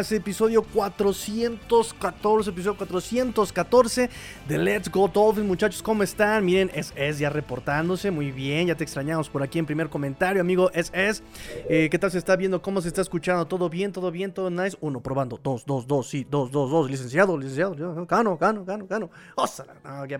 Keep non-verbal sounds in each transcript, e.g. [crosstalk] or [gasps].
más, episodio 414, episodio 414 de Let's Go Dolphins, muchachos, ¿cómo están? Miren, es es ya reportándose, muy bien, ya te extrañamos por aquí en primer comentario, amigo, es es, eh, ¿qué tal se está viendo? ¿Cómo se está escuchando? ¿Todo bien? ¿Todo bien? ¿Todo nice? Uno, probando, dos, dos, dos, sí, dos, dos, dos, licenciado, licenciado, gano, gano, gano, gano,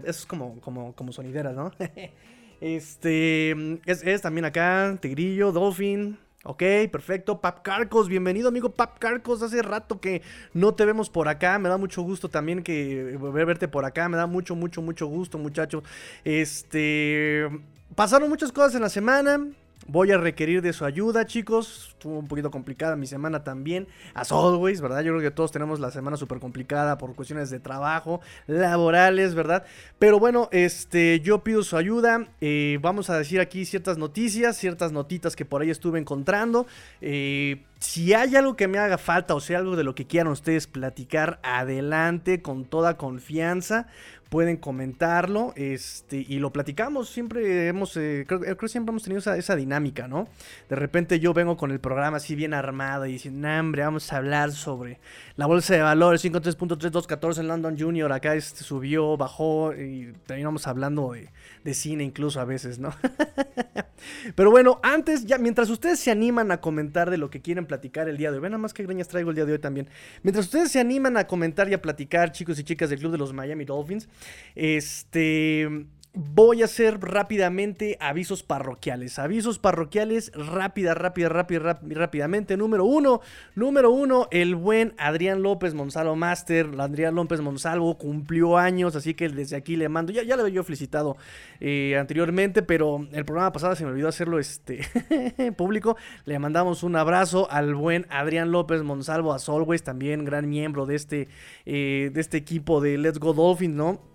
es como, como, como sonidera, ¿no? [laughs] este, es, es también acá, Tigrillo, Dolphin, Ok, perfecto. Pap Carcos, bienvenido amigo Pap Carcos. Hace rato que no te vemos por acá. Me da mucho gusto también que verte por acá. Me da mucho, mucho, mucho gusto, muchacho. Este. Pasaron muchas cosas en la semana. Voy a requerir de su ayuda, chicos. Estuvo un poquito complicada mi semana también. As always, ¿verdad? Yo creo que todos tenemos la semana súper complicada por cuestiones de trabajo, laborales, ¿verdad? Pero bueno, este, yo pido su ayuda. Eh, vamos a decir aquí ciertas noticias, ciertas notitas que por ahí estuve encontrando. Eh, si hay algo que me haga falta o sea algo de lo que quieran ustedes platicar, adelante con toda confianza pueden comentarlo este, y lo platicamos. Siempre hemos, eh, creo, creo, siempre hemos tenido esa, dinámica, ¿no? De repente yo vengo con el programa así bien armado y diciendo, hambre, vamos a hablar sobre la bolsa de valores 53.3214 en London Junior. Acá este, subió, bajó y terminamos hablando de, de cine incluso a veces, ¿no? [laughs] Pero bueno, antes, ya mientras ustedes se animan a comentar de lo que quieren platicar el día de hoy, ven nada más que greñas traigo el día de hoy también. Mientras ustedes se animan a comentar y a platicar, chicos y chicas del Club de los Miami Dolphins, este Voy a hacer rápidamente avisos parroquiales. Avisos parroquiales rápida, rápida, rápida, rápidamente. Número uno, número uno, el buen Adrián López Monsalvo Master. Adrián López Monsalvo cumplió años, así que desde aquí le mando. Ya, ya lo había yo felicitado eh, anteriormente, pero el programa pasado se me olvidó hacerlo este [laughs] público. Le mandamos un abrazo al buen Adrián López Monsalvo, a Solways, también gran miembro de este, eh, de este equipo de Let's Go Dolphins, ¿no?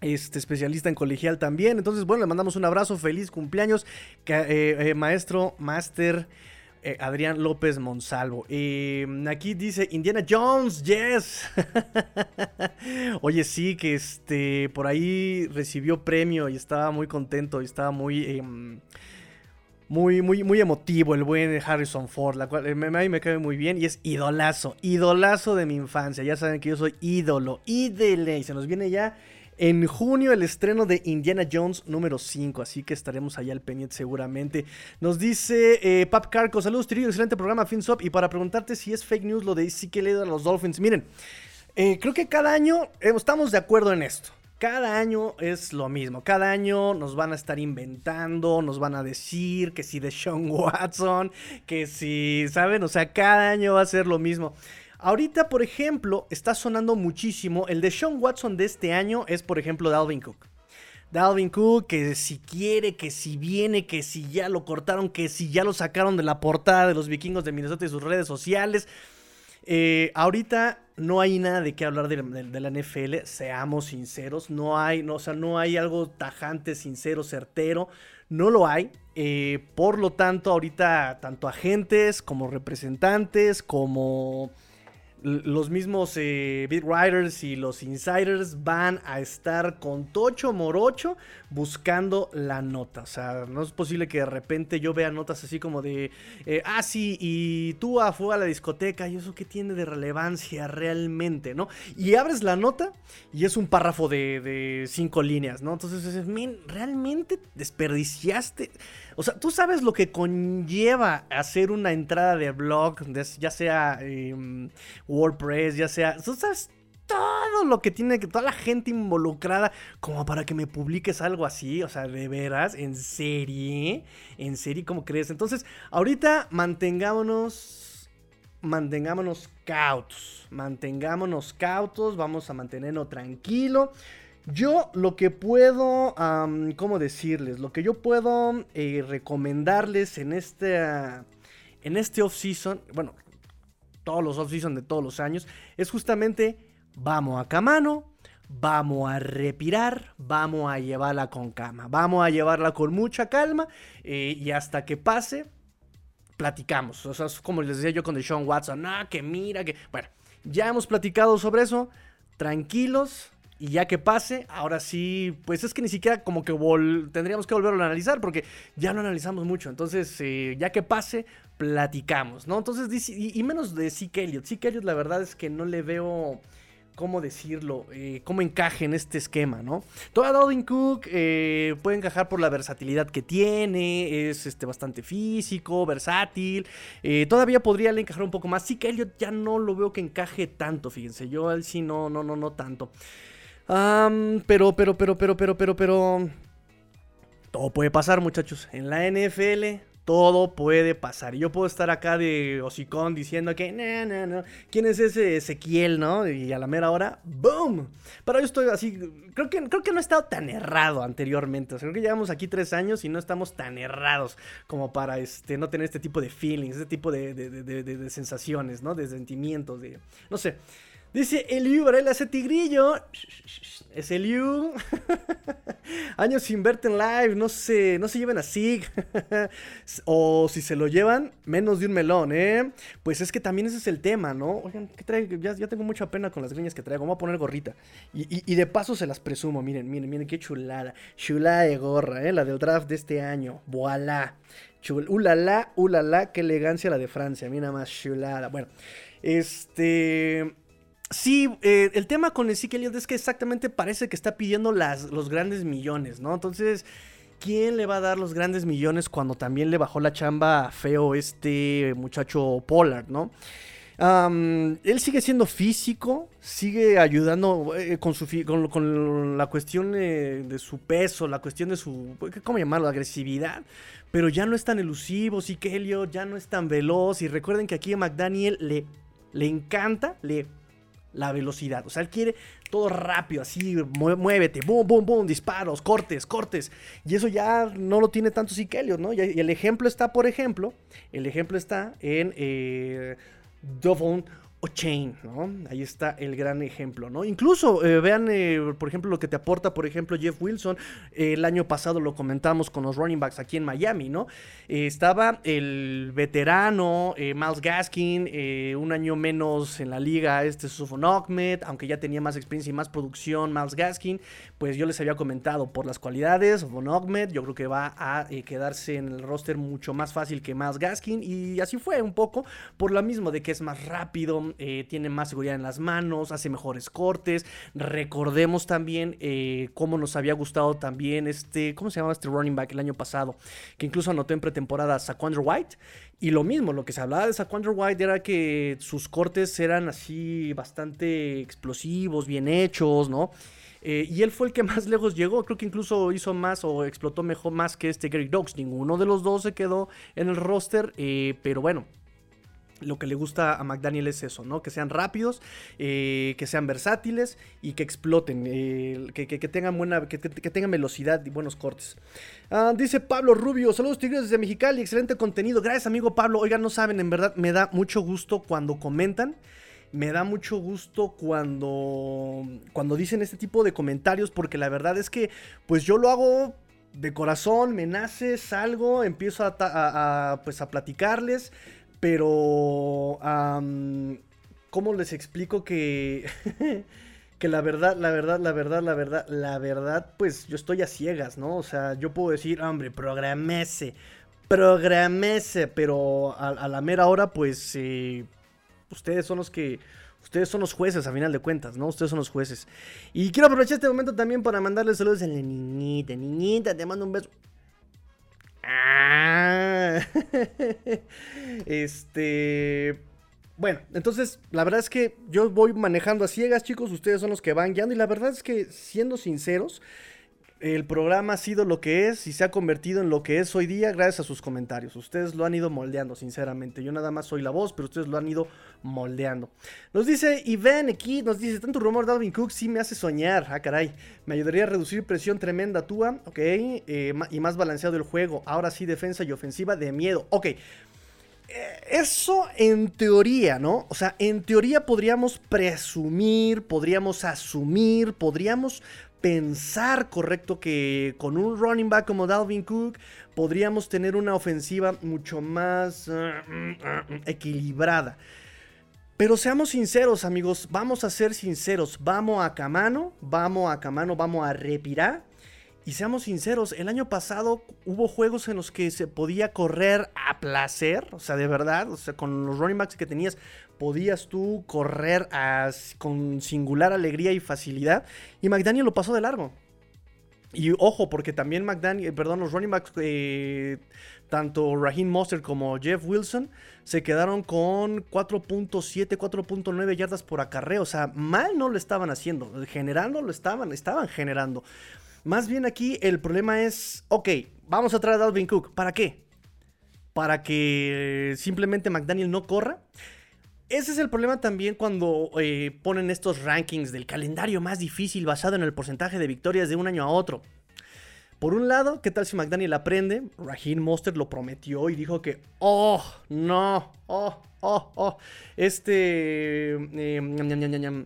Este especialista en colegial también. Entonces, bueno, le mandamos un abrazo, feliz cumpleaños, eh, eh, maestro, máster. Eh, Adrián López Monsalvo. aquí dice Indiana Jones, yes. [laughs] Oye, sí, que este por ahí recibió premio y estaba muy contento y estaba muy em, muy, muy, muy emotivo el buen Harrison Ford, la cual me, me cae muy bien y es idolazo, idolazo de mi infancia. Ya saben que yo soy ídolo, ídele y se nos viene ya en junio el estreno de Indiana Jones número 5, así que estaremos allá al pendiente seguramente. Nos dice eh, Pap Carco, saludos Tirillo, excelente programa FinSop y para preguntarte si es fake news lo de leído a los Dolphins. Miren, eh, creo que cada año eh, estamos de acuerdo en esto. Cada año es lo mismo. Cada año nos van a estar inventando, nos van a decir que si de Sean Watson, que si, ¿saben? O sea, cada año va a ser lo mismo. Ahorita, por ejemplo, está sonando muchísimo. El de Sean Watson de este año es, por ejemplo, Dalvin Cook. Dalvin Cook, que si quiere, que si viene, que si ya lo cortaron, que si ya lo sacaron de la portada de los vikingos de Minnesota y sus redes sociales. Eh, ahorita no hay nada de qué hablar de, la NFL, seamos sinceros. No hay, o sea, no hay algo tajante, sincero, certero. No lo hay. Eh, por lo tanto, ahorita tanto agentes como representantes, como los mismos eh, beat writers y los insiders van a estar con tocho morocho buscando la nota. O sea, no es posible que de repente yo vea notas así como de, eh, ah, sí, y tú fue a la discoteca, y eso qué tiene de relevancia realmente, ¿no? Y abres la nota y es un párrafo de, de cinco líneas, ¿no? Entonces, realmente desperdiciaste. O sea, tú sabes lo que conlleva hacer una entrada de blog, ya sea em, WordPress, ya sea. Tú sabes todo lo que tiene que toda la gente involucrada como para que me publiques algo así, o sea, de veras, en serie, en serie, ¿cómo crees? Entonces, ahorita mantengámonos mantengámonos cautos, mantengámonos cautos, vamos a mantenernos tranquilo. Yo lo que puedo, ¿cómo decirles? Lo que yo puedo eh, recomendarles en este, en este off-season, bueno, todos los off-season de todos los años, es justamente vamos a camano, vamos a respirar, vamos a llevarla con calma, vamos a llevarla con mucha calma eh, y hasta que pase, platicamos. O sea, es como les decía yo con Sean Watson, ah, que mira, que... Bueno, ya hemos platicado sobre eso, tranquilos Y ya que pase, ahora sí, pues es que ni siquiera como que tendríamos que volverlo a analizar porque ya lo analizamos mucho. Entonces, eh, ya que pase, platicamos, ¿no? Entonces, y, menos de Zeke Elliott. Zeke Elliott la verdad es que no le veo ¿cómo decirlo? Eh, ¿Cómo encaje en este esquema, no? Toda Dalvin Cook eh, puede encajar por la versatilidad que tiene, es este, bastante físico, versátil. Eh, todavía podría le encajar un poco más. Sí que Elliot ya no lo veo que encaje tanto, fíjense. Yo él sí no, no, no, no tanto. Pero, pero, pero, pero, pero, pero, pero... Todo puede pasar, muchachos. En la NFL todo puede pasar. Y yo puedo estar acá de hocicón diciendo que, no, no, no, ¿quién es ese Ezequiel, no? Y a la mera hora, ¡boom! Pero yo estoy así, creo que, creo que no he estado tan errado anteriormente. O sea, creo que llevamos aquí tres años y no estamos tan errados como para este, no tener este tipo de feelings, este tipo de, de sensaciones, ¿no? De sentimientos, de, no sé. Dice Eliu Varela, ese tigrillo. Es Eliu. [laughs] Años sin verte en live. No se, no se lleven así. [laughs] o si se lo llevan, menos de un melón, ¿eh? Pues es que también ese es el tema, ¿no? Oigan, ¿qué traigo? Ya, tengo mucha pena con las greñas que traigo. Voy a poner gorrita. Y, de paso se las presumo. Miren, miren, miren qué chulada. Chulada de gorra, ¿eh? La del draft de este año. Voilà. Ulala, ulala, qué elegancia la de Francia. Mira más chulada. Bueno, este. Sí, eh, el tema con Ezekiel es que exactamente parece que está pidiendo las, los grandes millones, ¿no? Entonces, ¿quién le va a dar los grandes millones cuando también le bajó la chamba feo este muchacho Pollard, ¿no? él sigue siendo físico, sigue ayudando eh, con, su, con, la cuestión eh, de su peso, la cuestión de su, ¿cómo llamarlo?, agresividad, pero ya no es tan elusivo, sí ya no es tan veloz, y recuerden que aquí a McDaniel le, le encanta, le la velocidad. O sea, él quiere todo rápido, así, muévete, boom, boom, boom, disparos, cortes, cortes. Y eso ya no lo tiene tanto Sikelio, ¿no? Y el ejemplo está, por ejemplo, el ejemplo está en eh, o Chain, ¿no? Ahí está el gran ejemplo, ¿no? Incluso eh, vean, eh, por ejemplo, lo que te aporta, por ejemplo, Jeff Wilson. el año pasado lo comentamos con los running backs aquí en Miami, ¿no? Eh, estaba el veterano Miles Gaskin, un año menos en la liga, este Sufon Ahmed, aunque ya tenía más experiencia y más producción, Miles Gaskin, pues yo les había comentado por las cualidades, Sufon Ahmed, yo creo que va a quedarse en el roster mucho más fácil que Miles Gaskin, y así fue un poco, por lo mismo de que es más rápido, eh, tiene más seguridad en las manos, hace mejores cortes. Recordemos también eh, cómo nos había gustado también este, ¿cómo se llamaba este running back el año pasado? Que incluso anotó en pretemporada Saquandre White. Y lo mismo, lo que se hablaba de Saquandre White era que sus cortes eran así bastante explosivos, bien hechos, ¿no? Eh, y él fue el que [laughs] más lejos llegó. Creo que incluso hizo más o explotó mejor más que este Gary Dogs. Ninguno de los dos se quedó en el roster. pero bueno, lo que le gusta a McDaniel es eso, ¿no? Que sean rápidos, eh, que sean versátiles y que exploten, eh, que, tengan buena, que, tengan velocidad y buenos cortes. Ah, dice Pablo Rubio, saludos tigres desde Mexicali, excelente contenido. Gracias amigo Pablo. Oigan, no saben, en verdad me da mucho gusto cuando comentan. Me da mucho gusto cuando, cuando dicen este tipo de comentarios porque la verdad es que pues yo lo hago de corazón, me nace, salgo, empiezo a, pues a platicarles. Pero, ¿cómo les explico que... [laughs] que la verdad, la verdad, la verdad, la verdad, la verdad, pues yo estoy a ciegas, ¿no? O sea, yo puedo decir, hombre, programese, programese, pero a, la mera hora, pues eh, ustedes son los que, ustedes son los jueces a final de cuentas, ¿no? Ustedes son los jueces. Y quiero aprovechar este momento también para mandarles saludos a la niñita, niñita, te mando un beso. Ah. [laughs] este. Bueno, entonces la verdad es que yo voy manejando a ciegas, chicos. Ustedes son los que van guiando. Y la verdad es que, siendo sinceros, el programa ha sido lo que es y se ha convertido en lo que es hoy día gracias a sus comentarios. Ustedes lo han ido moldeando, sinceramente. Yo nada más soy la voz, pero ustedes lo han ido moldeando. Nos dice Iván aquí, nos dice, tanto rumor de Alvin Cook sí me hace soñar. Ah, caray. Me ayudaría a reducir presión tremenda, Tua. Ok. Eh, y más balanceado el juego. Ahora sí, defensa y ofensiva de miedo. Ok. Eh, eso en teoría, ¿no? O sea, en teoría podríamos presumir, podríamos asumir, podríamos pensar correcto que con un running back como Dalvin Cook podríamos tener una ofensiva mucho más uh, uh, uh, equilibrada. Pero seamos sinceros, amigos, vamos a ser sinceros. Vamos a Camano, vamos a Camano, vamos a repirar. Y seamos sinceros, el año pasado hubo juegos en los que se podía correr a placer, o sea, de verdad, o sea, con los running backs que tenías, podías tú correr con singular alegría y facilidad. Y McDaniel lo pasó de largo. Y ojo, porque también McDaniel, perdón, los running backs, eh, tanto Raheem Monster como Jeff Wilson, se quedaron con 4.7, 4.9 yardas por acarreo. O sea, mal no lo estaban haciendo. Generando lo estaban, estaban generando. Más bien aquí el problema es, ok, vamos a traer a Dalvin Cook. ¿Para qué? Para que simplemente McDaniel no corra. Ese es el problema también cuando eh, ponen estos rankings del calendario más difícil basado en el porcentaje de victorias de un año a otro. Por un lado, ¿qué tal si McDaniel aprende? Raheem Monster lo prometió y dijo que, oh, no, oh, oh, oh, este... Eh,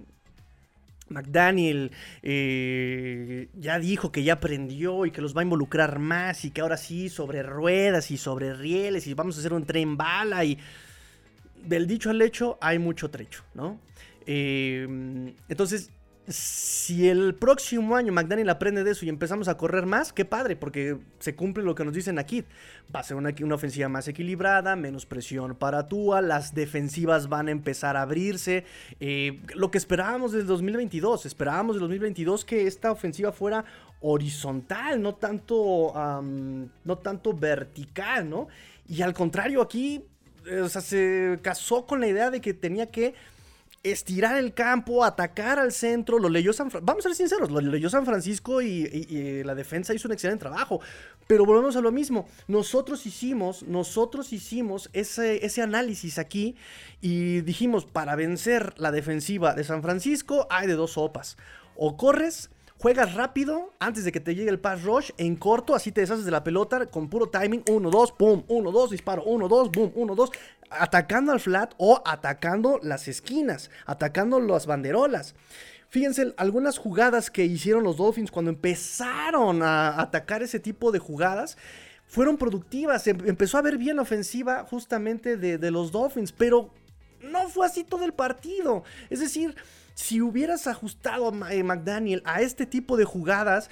McDaniel eh, ya dijo que ya aprendió y que los va a involucrar más y que ahora sí sobre ruedas y sobre rieles y vamos a hacer un tren bala y del dicho al hecho hay mucho trecho, ¿no? Eh, entonces si el próximo año McDaniel aprende de eso y empezamos a correr más, qué padre, porque se cumple lo que nos dicen aquí. Va a ser una, una ofensiva más equilibrada, menos presión para Tua, las defensivas van a empezar a abrirse. Eh, lo que esperábamos desde 2022, esperábamos de 2022 que esta ofensiva fuera horizontal, no tanto, no tanto vertical, ¿no? Y al contrario, aquí o sea, se casó con la idea de que tenía que estirar el campo, atacar al centro, lo leyó San Francisco, vamos a ser sinceros, lo leyó San Francisco y, la defensa hizo un excelente trabajo, pero volvemos a lo mismo, nosotros hicimos, nosotros hicimos ese, ese análisis aquí y dijimos, para vencer la defensiva de San Francisco hay de dos sopas, o corres Juegas rápido antes de que te llegue el pass rush en corto, así te deshaces de la pelota con puro timing. 1, 2, pum, 1, 2, disparo, 1, 2, boom, 1, 2. Atacando al flat o atacando las esquinas, atacando las banderolas. Fíjense, algunas jugadas que hicieron los Dolphins cuando empezaron a atacar ese tipo de jugadas fueron productivas. Em, empezó a ver bien la ofensiva justamente de los Dolphins, pero no fue así todo el partido. Es decir, si hubieras ajustado a eh, McDaniel a este tipo de jugadas,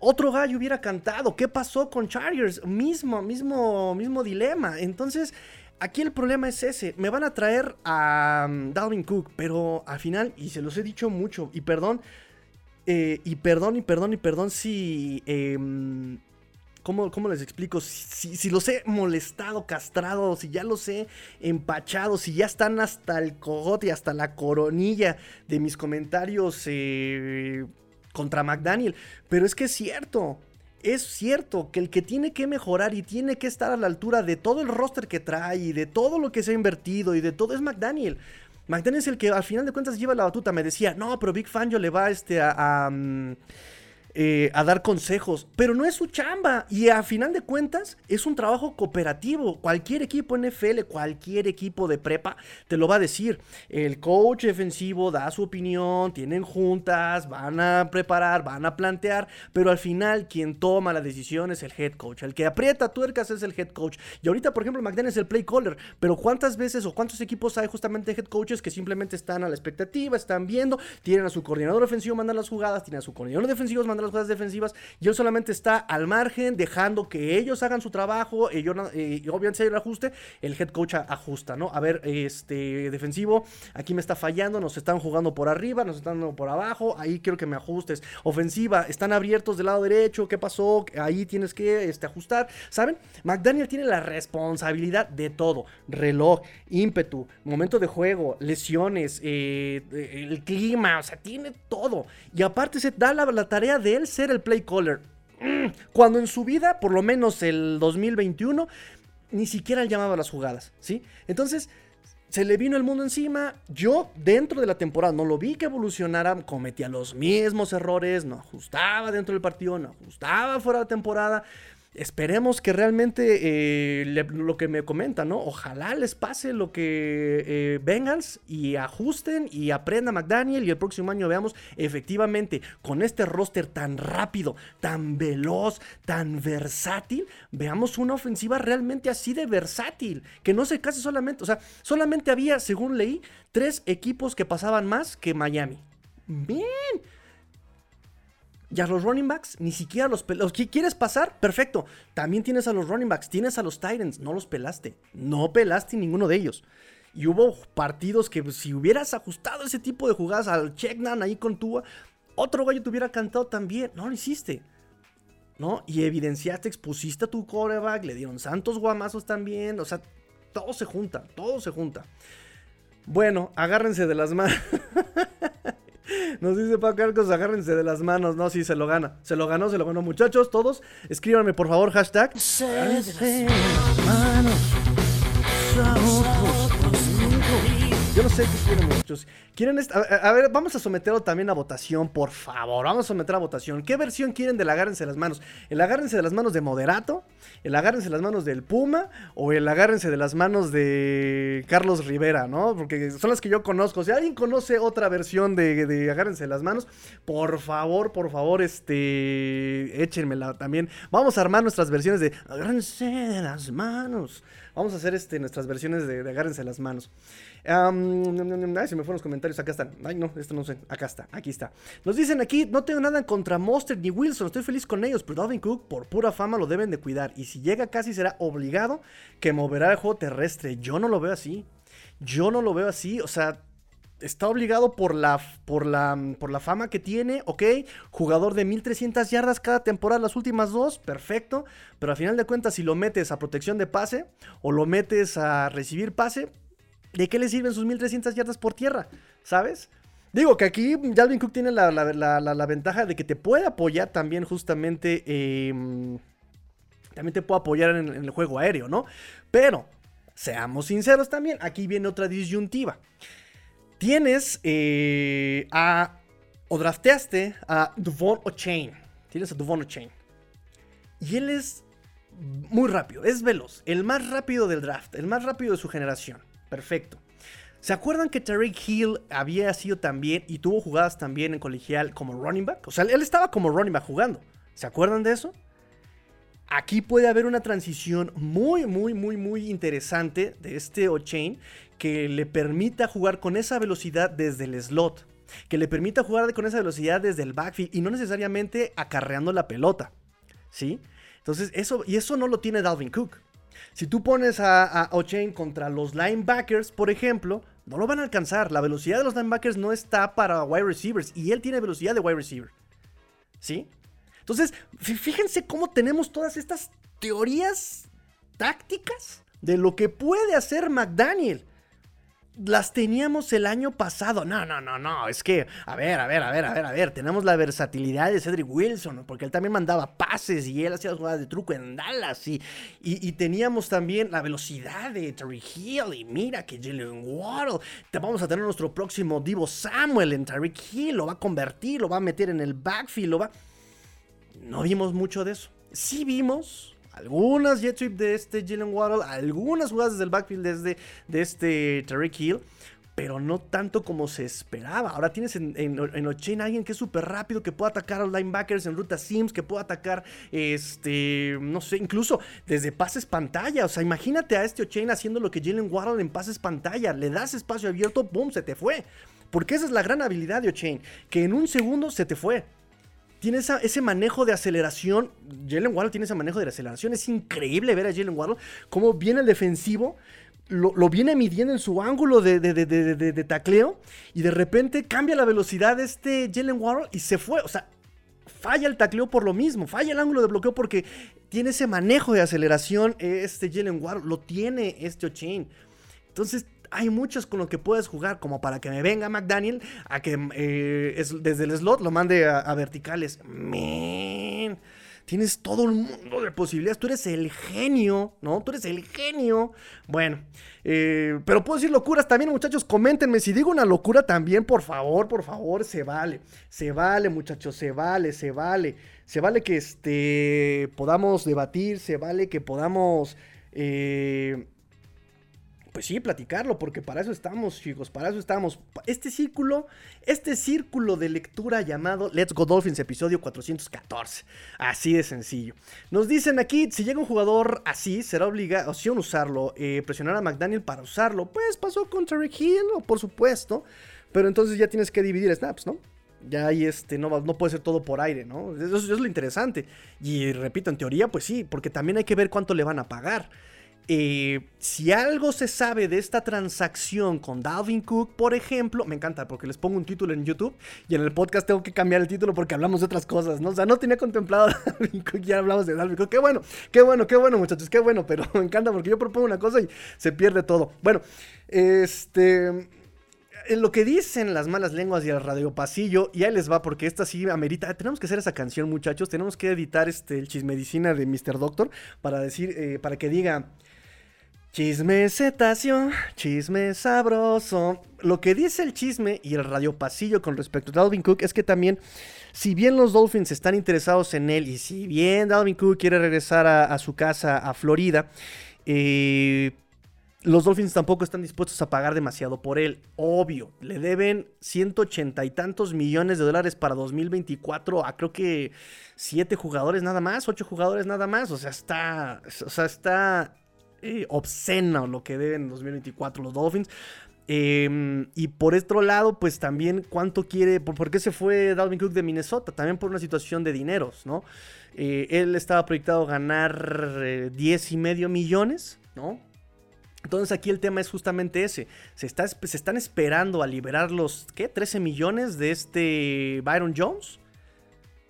otro gallo hubiera cantado. ¿Qué pasó con Chargers? Mismo, mismo, mismo dilema. Entonces, aquí el problema es ese. Me van a traer a um, Cook, pero al final, y se los he dicho mucho, y perdón, eh, y perdón, y perdón, y perdón si em, ¿Cómo, les explico? Si, los he molestado, castrado, si ya los he empachado, si ya están hasta el cogote, hasta la coronilla de mis comentarios eh, contra McDaniel. Pero es que es cierto. Es cierto que el que tiene que mejorar y tiene que estar a la altura de todo el roster que trae y de todo lo que se ha invertido y de todo es McDaniel. McDaniel es el que al final de cuentas lleva la batuta. Me decía, no, pero Big Fan yo le va este, a mm, eh, a dar consejos, pero no es su chamba y a final de cuentas es un trabajo cooperativo. Cualquier equipo NFL, cualquier equipo de prepa te lo va a decir. El coach defensivo da su opinión, tienen juntas, van a preparar, van a plantear, pero al final quien toma la decisión es el head coach. El que aprieta tuercas es el head coach. Y ahorita, por ejemplo, McDaniel es el play caller, pero ¿cuántas veces o cuántos equipos hay justamente head coaches que simplemente están a la expectativa, están viendo, tienen a su coordinador ofensivo mandar las jugadas, tienen a su coordinador defensivo mandar las jugadas defensivas y él solamente está al margen, dejando que ellos hagan su trabajo, y, eh, obviamente hay un ajuste, el head coach ajusta, ¿no? A ver, este defensivo, aquí me está fallando, nos están jugando por arriba, nos están dando por abajo, ahí quiero que me ajustes. Ofensiva, están abiertos del lado derecho, ¿qué pasó? Ahí tienes que este, ajustar, ¿saben? McDaniel tiene la responsabilidad de todo, reloj, ímpetu, momento de juego, lesiones, eh, el clima, o sea, tiene todo. Y aparte se da la tarea de él ser el play caller. Mm, cuando en su vida, por lo menos el 2021, ni siquiera llamaba las jugadas, ¿sí? Entonces, se le vino el mundo encima. Yo, dentro de la temporada, no lo vi que evolucionara. Cometía los mismos errores. No ajustaba dentro del partido. No ajustaba fuera de temporada. Esperemos que realmente eh, lo que me comenta, ¿no? Ojalá les pase lo que eh, Bengals y ajusten y aprenda McDaniel y el próximo año veamos efectivamente con este roster tan rápido, tan veloz, tan versátil, veamos una ofensiva realmente así de versátil, que no se case solamente, o sea, solamente había, según leí, tres equipos que pasaban más que Miami. Bien. Y a los running backs, ni siquiera los, los ¿Quieres pasar? Perfecto. También tienes a los running backs, tienes a los Titans. No los pelaste. No pelaste ninguno de ellos. Y hubo partidos que si hubieras ajustado ese tipo de jugadas al checkdown ahí con Tua, otro gallo te hubiera cantado también. No lo hiciste. ¿No? Y evidenciaste, expusiste a tu coreback, le dieron santos guamazos también. O sea, todo se junta, todo se junta. Bueno, agárrense de las manos. [laughs] [laughs] Nos dice Paco Arcos, agárrense de las manos. No, sí, se lo gana. Se lo ganó, se lo ganó. Muchachos, todos, escríbanme por favor, hashtag. Yo no sé qué quieren muchos. ¿Quieren esta? A, ver, vamos a someterlo también a votación, por favor. Vamos a someter a votación. ¿Qué versión quieren del agárrense las manos? ¿El agárrense de las manos de Moderato? ¿El agárrense las manos del Puma? ¿O el agárrense de las manos de Carlos Rivera, no? Porque son las que yo conozco. Si alguien conoce otra versión de, de agárrense las manos, por favor, por favor, este. Échenmela también. Vamos a armar nuestras versiones de agárrense de las manos. Vamos a hacer este, nuestras versiones de, agárrense las manos. ay, se me fueron los comentarios. Acá están. Ay, no, esto no sé. Acá está, aquí está. Nos dicen aquí: No tengo nada contra Monster ni Wilson. Estoy feliz con ellos. Pero Dalvin Cook, por pura fama, lo deben de cuidar. Y si llega casi, será obligado que moverá el juego terrestre. Yo no lo veo así. Yo no lo veo así. O sea, está obligado por la, por, la, por la fama que tiene, ok, jugador de 1300 yardas cada temporada, las últimas dos, perfecto, pero a final de cuentas si lo metes a protección de pase o lo metes a recibir pase, ¿de qué le sirven sus 1300 yardas por tierra? ¿Sabes? Digo que aquí Dalvin Cook tiene la, ventaja de que te puede apoyar también justamente, em, también te puede apoyar en el juego aéreo, ¿no? Pero, seamos sinceros también, aquí viene otra disyuntiva. Tienes eh, a. O drafteaste a Duvon O'Chain. Tienes a Duvon O'Chain. Y él es muy rápido, es veloz. El más rápido del draft, el más rápido de su generación. Perfecto. ¿Se acuerdan que Tariq Hill había sido también y tuvo jugadas también en colegial como running back? O sea, él estaba como running back jugando. ¿Se acuerdan de eso? Aquí puede haber una transición muy, muy, muy, muy interesante de este O'Chain que le permita jugar con esa velocidad desde el slot, que le permita jugar con esa velocidad desde el backfield y no necesariamente acarreando la pelota, ¿sí? Entonces, eso, y eso no lo tiene Dalvin Cook. Si tú pones a, a O'Chain contra los linebackers, por ejemplo, no lo van a alcanzar. La velocidad de los linebackers no está para wide receivers y él tiene velocidad de wide receiver. ¿Sí? Entonces, fíjense cómo tenemos todas estas teorías tácticas de lo que puede hacer McDaniel las teníamos el año pasado. No, no, no, no. Es que, a ver, a ver, a ver, a ver, a ver. Tenemos la versatilidad de Cedric Wilson, porque él también mandaba pases y él hacía jugadas de truco en Dallas. Y, y, teníamos también la velocidad de Terry Hill. Y mira que Jalen Waddle. Te vamos a tener nuestro próximo Divo Samuel en Terry Hill. Lo va a convertir, lo va a meter en el backfield, lo va. No vimos mucho de eso. Sí vimos algunas jet sweep de este Jalen Waddle, algunas jugadas desde el backfield desde de este Tariq Hill, pero no tanto como se esperaba. Ahora tienes en, en, alguien que es súper rápido, que puede atacar a los linebackers en ruta Sims, que puede atacar, este, no sé, incluso desde pases pantalla. O sea, imagínate a este O'Chain haciendo lo que Jalen Waddle en pases pantalla. Le das espacio abierto, ¡boom! Se te fue. Porque esa es la gran habilidad de O'Chain, que en un segundo se te fue tiene ese manejo de aceleración. Jalen Waddle tiene ese manejo de aceleración. Es increíble ver a Jalen Waddle cómo viene el defensivo. Lo, viene midiendo en su ángulo de, de, tacleo. Y de repente cambia la velocidad de este Jalen Waddle y se fue. O sea, falla el tacleo por lo mismo. Falla el ángulo de bloqueo porque tiene ese manejo de aceleración. Este Jalen Waddle lo tiene este O'Chain. Entonces hay muchos con los que puedes jugar, como para que me venga McDaniel a que eh, desde el slot lo mande a, verticales. tienes todo un mundo de posibilidades. Tú eres el genio, ¿no? Tú eres el genio. Bueno, eh, pero puedo decir locuras también, muchachos. Coméntenme si digo una locura también, por favor, por favor, se vale. Se vale, muchachos, se vale, se vale. Se vale que este, podamos debatir, se vale que podamos... Eh, pues sí, platicarlo, porque para eso estamos, chicos, para eso estamos. Este círculo, este círculo de lectura llamado Let's Go Dolphins, episodio 414. Así de sencillo. Nos dicen aquí, si llega un jugador así, será obligación usarlo, eh, presionar a McDaniel para usarlo. Pues pasó con Terry Hill, por supuesto, pero entonces ya tienes que dividir snaps, ¿no? Ya ahí este, no, no puede ser todo por aire, ¿no? eso es lo interesante. Y repito, en teoría, pues sí, porque también hay que ver cuánto le van a pagar. Eh, si algo se sabe de esta transacción con Dalvin Cook, por ejemplo, me encanta porque les pongo un título en YouTube y en el podcast tengo que cambiar el título porque hablamos de otras cosas, ¿no? O sea, no tenía contemplado [laughs] Dalvin Cook, ya hablamos de Dalvin Cook. Qué bueno, qué bueno, qué bueno, muchachos, qué bueno, pero [laughs] me encanta porque yo propongo una cosa y se pierde todo. Bueno, este en lo que dicen las malas lenguas y el radio pasillo, y ahí les va, porque esta sí amerita. Tenemos que hacer esa canción, muchachos. Tenemos que editar este, el chismedicina de Mr. Doctor para decir, eh, para que diga. Chisme cetáceo, chisme sabroso. Lo que dice el chisme y el radio pasillo con respecto a Dalvin Cook es que también, si bien los Dolphins están interesados en él y si bien Dalvin Cook quiere regresar a, su casa a Florida, eh, los Dolphins tampoco están dispuestos a pagar demasiado por él. Obvio, le deben 180 y tantos millones de dólares para 2024 a creo que 7 jugadores nada más, 8 jugadores nada más. O sea, está, o sea, está eh, obsceno lo que deben en 2024 los Dolphins. Em, y por otro lado, pues también cuánto quiere, por, qué se fue Dalvin Cook de Minnesota, también por una situación de dineros, ¿no? Eh, él estaba proyectado ganar 10 eh, y medio millones, ¿no? Entonces aquí el tema es justamente ese. Se, está, se están esperando a liberar los, ¿qué? 13 millones de este Byron Jones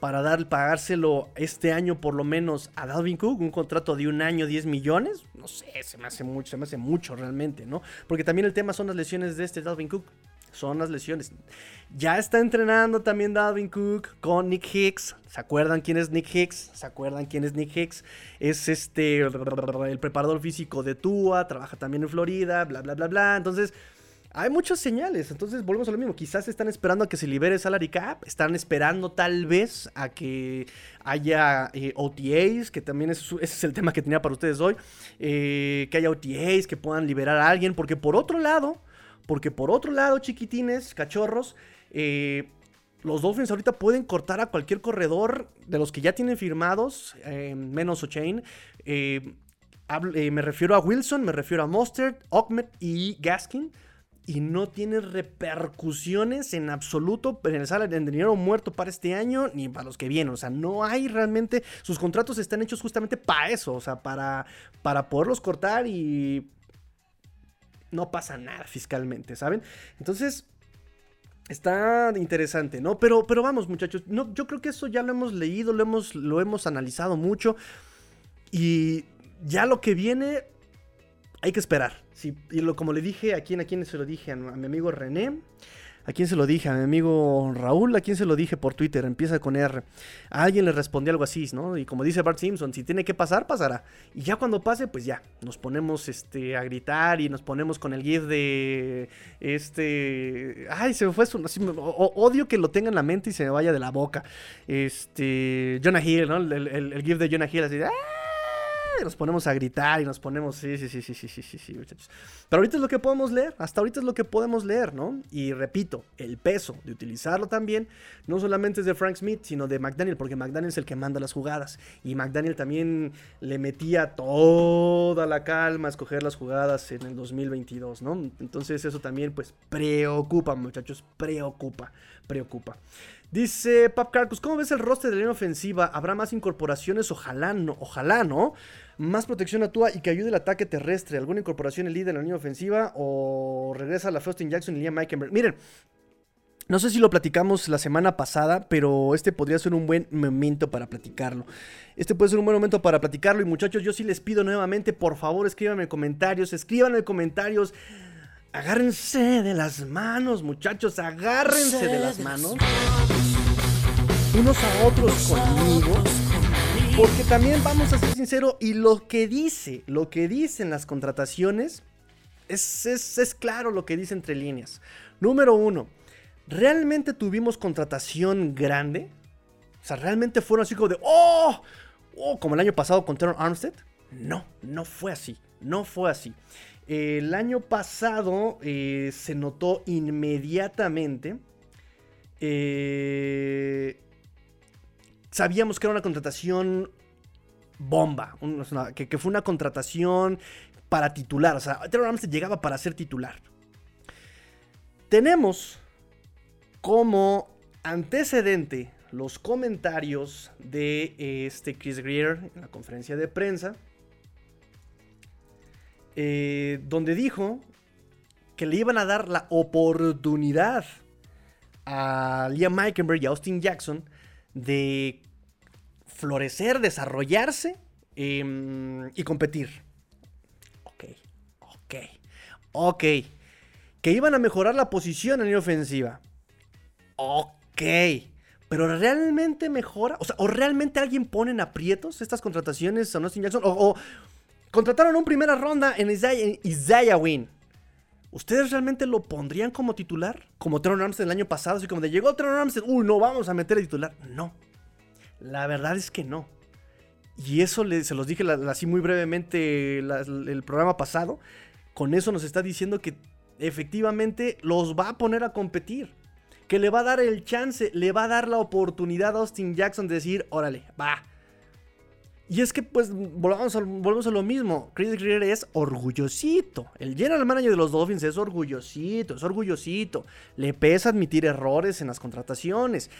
para dar, pagárselo este año por lo menos a Dalvin Cook, un contrato de un año, 10 millones, no sé, se me hace mucho, se me hace mucho realmente, ¿no? Porque también el tema son las lesiones de este Dalvin Cook, son las lesiones. Ya está entrenando también Dalvin Cook con Nick Hicks. ¿Se acuerdan quién es Nick Hicks? ¿Se acuerdan quién es Nick Hicks? Es este el preparador físico de Tua, trabaja también en Florida, bla bla bla bla. Entonces, hay muchas señales, entonces volvemos a lo mismo. Quizás están esperando a que se libere salary cap, están esperando tal vez a que haya eh, OTAs, que también es, ese es el tema que tenía para ustedes hoy, eh, que haya OTAs, que puedan liberar a alguien, porque por otro lado, porque por otro lado, chiquitines, cachorros, eh, los Dolphins ahorita pueden cortar a cualquier corredor de los que ya tienen firmados, menos O'Chain. me refiero a Wilson, me refiero a Mustard, Ogmet y Gaskin y no tiene repercusiones en absoluto en el salario de dinero muerto para este año ni para los que vienen. O sea, no hay realmente. Sus contratos están hechos justamente para eso. O sea, para, para poderlos cortar y. No pasa nada fiscalmente, ¿saben? Entonces. Está interesante, ¿no? Pero, pero vamos, muchachos. No, yo creo que eso ya lo hemos leído, lo hemos, lo hemos analizado mucho. Y ya lo que viene hay que esperar. Y lo, como le dije, ¿a quién, a quién se lo dije? A, mi amigo René. ¿A quién se lo dije? A mi amigo Raúl. ¿A quién se lo dije por Twitter? Empieza con R. A alguien le respondí algo así, ¿no? Y como dice Bart Simpson, si tiene que pasar, pasará. Y ya cuando pase, pues ya. Nos ponemos este, a gritar y nos ponemos con el GIF de. Este. Ay, se me fue odio que lo tenga en la mente y se me vaya de la boca. Este. Jonah Hill, ¿no? El, el, GIF de Jonah Hill así. ¡Ah! Nos ponemos a gritar y nos ponemos, sí, sí, sí, sí, sí, sí, sí, sí, muchachos. Pero ahorita es lo que podemos leer, hasta ahorita es lo que podemos leer, ¿no? Y repito, el peso de utilizarlo también, no solamente es de Frank Smith, sino de McDaniel, porque McDaniel es el que manda las jugadas. Y McDaniel también le metía toda la calma a escoger las jugadas en el 2022, ¿no? Entonces eso también, pues, preocupa, muchachos, preocupa, preocupa. Dice Pap Carcus, ¿cómo ves el roster de la línea ofensiva? ¿Habrá más incorporaciones? Ojalá no, ojalá no. Más protección a Tua y que ayude el ataque terrestre. ¿Alguna incorporación el líder en la línea ofensiva? ¿O regresa la Faustin Jackson y Liam Meikenberg? Miren, no sé si lo platicamos la semana pasada, pero este podría ser un buen momento para platicarlo. Este puede ser un buen momento para platicarlo. Y muchachos, yo sí les pido nuevamente, por favor, escríbanme en comentarios, escriban en comentarios. Agárrense de las manos, muchachos, agárrense de las manos. Unos a otros conmigo. Porque también vamos a ser sinceros, y lo que dice, lo que dicen las contrataciones, es, es, claro lo que dice entre líneas. Número uno, ¿realmente tuvimos contratación grande? O sea, ¿realmente fueron así como de, oh, oh, como el año pasado con Teron Armstead? No, no fue así, no fue así. el año pasado eh, se notó inmediatamente eh, sabíamos que era una contratación bomba, que, fue una contratación para titular, o sea, Taylor Armstead llegaba para ser titular. Tenemos como antecedente los comentarios de este Chris Greer en la conferencia de prensa, eh, donde dijo que le iban a dar la oportunidad a Liam Meikenberg y a Austin Jackson de florecer, desarrollarse em, y competir. Ok, ok, ok. Que iban a mejorar la posición en la ofensiva. Ok. Pero realmente mejora. O sea, o realmente alguien pone en aprietos estas contrataciones a Austin Jackson. O, contrataron un primera ronda en Isaiah, Wynn. ¿Ustedes realmente lo pondrían como titular? Como Teron Armstead el año pasado, así como de llegó Teron Armstead, uy, no vamos a meter a titular. No. La verdad es que no. Y eso se los dije así muy brevemente el programa pasado. Con eso nos está diciendo que efectivamente los va a poner a competir. Que le va a dar el chance, le va a dar la oportunidad a Austin Jackson de decir, órale, va, y es que, pues, volvamos a, volvemos a lo mismo. Chris Greer es orgullosito. El general manager de los Dolphins es orgullosito, es orgullosito. Le pesa admitir errores en las contrataciones.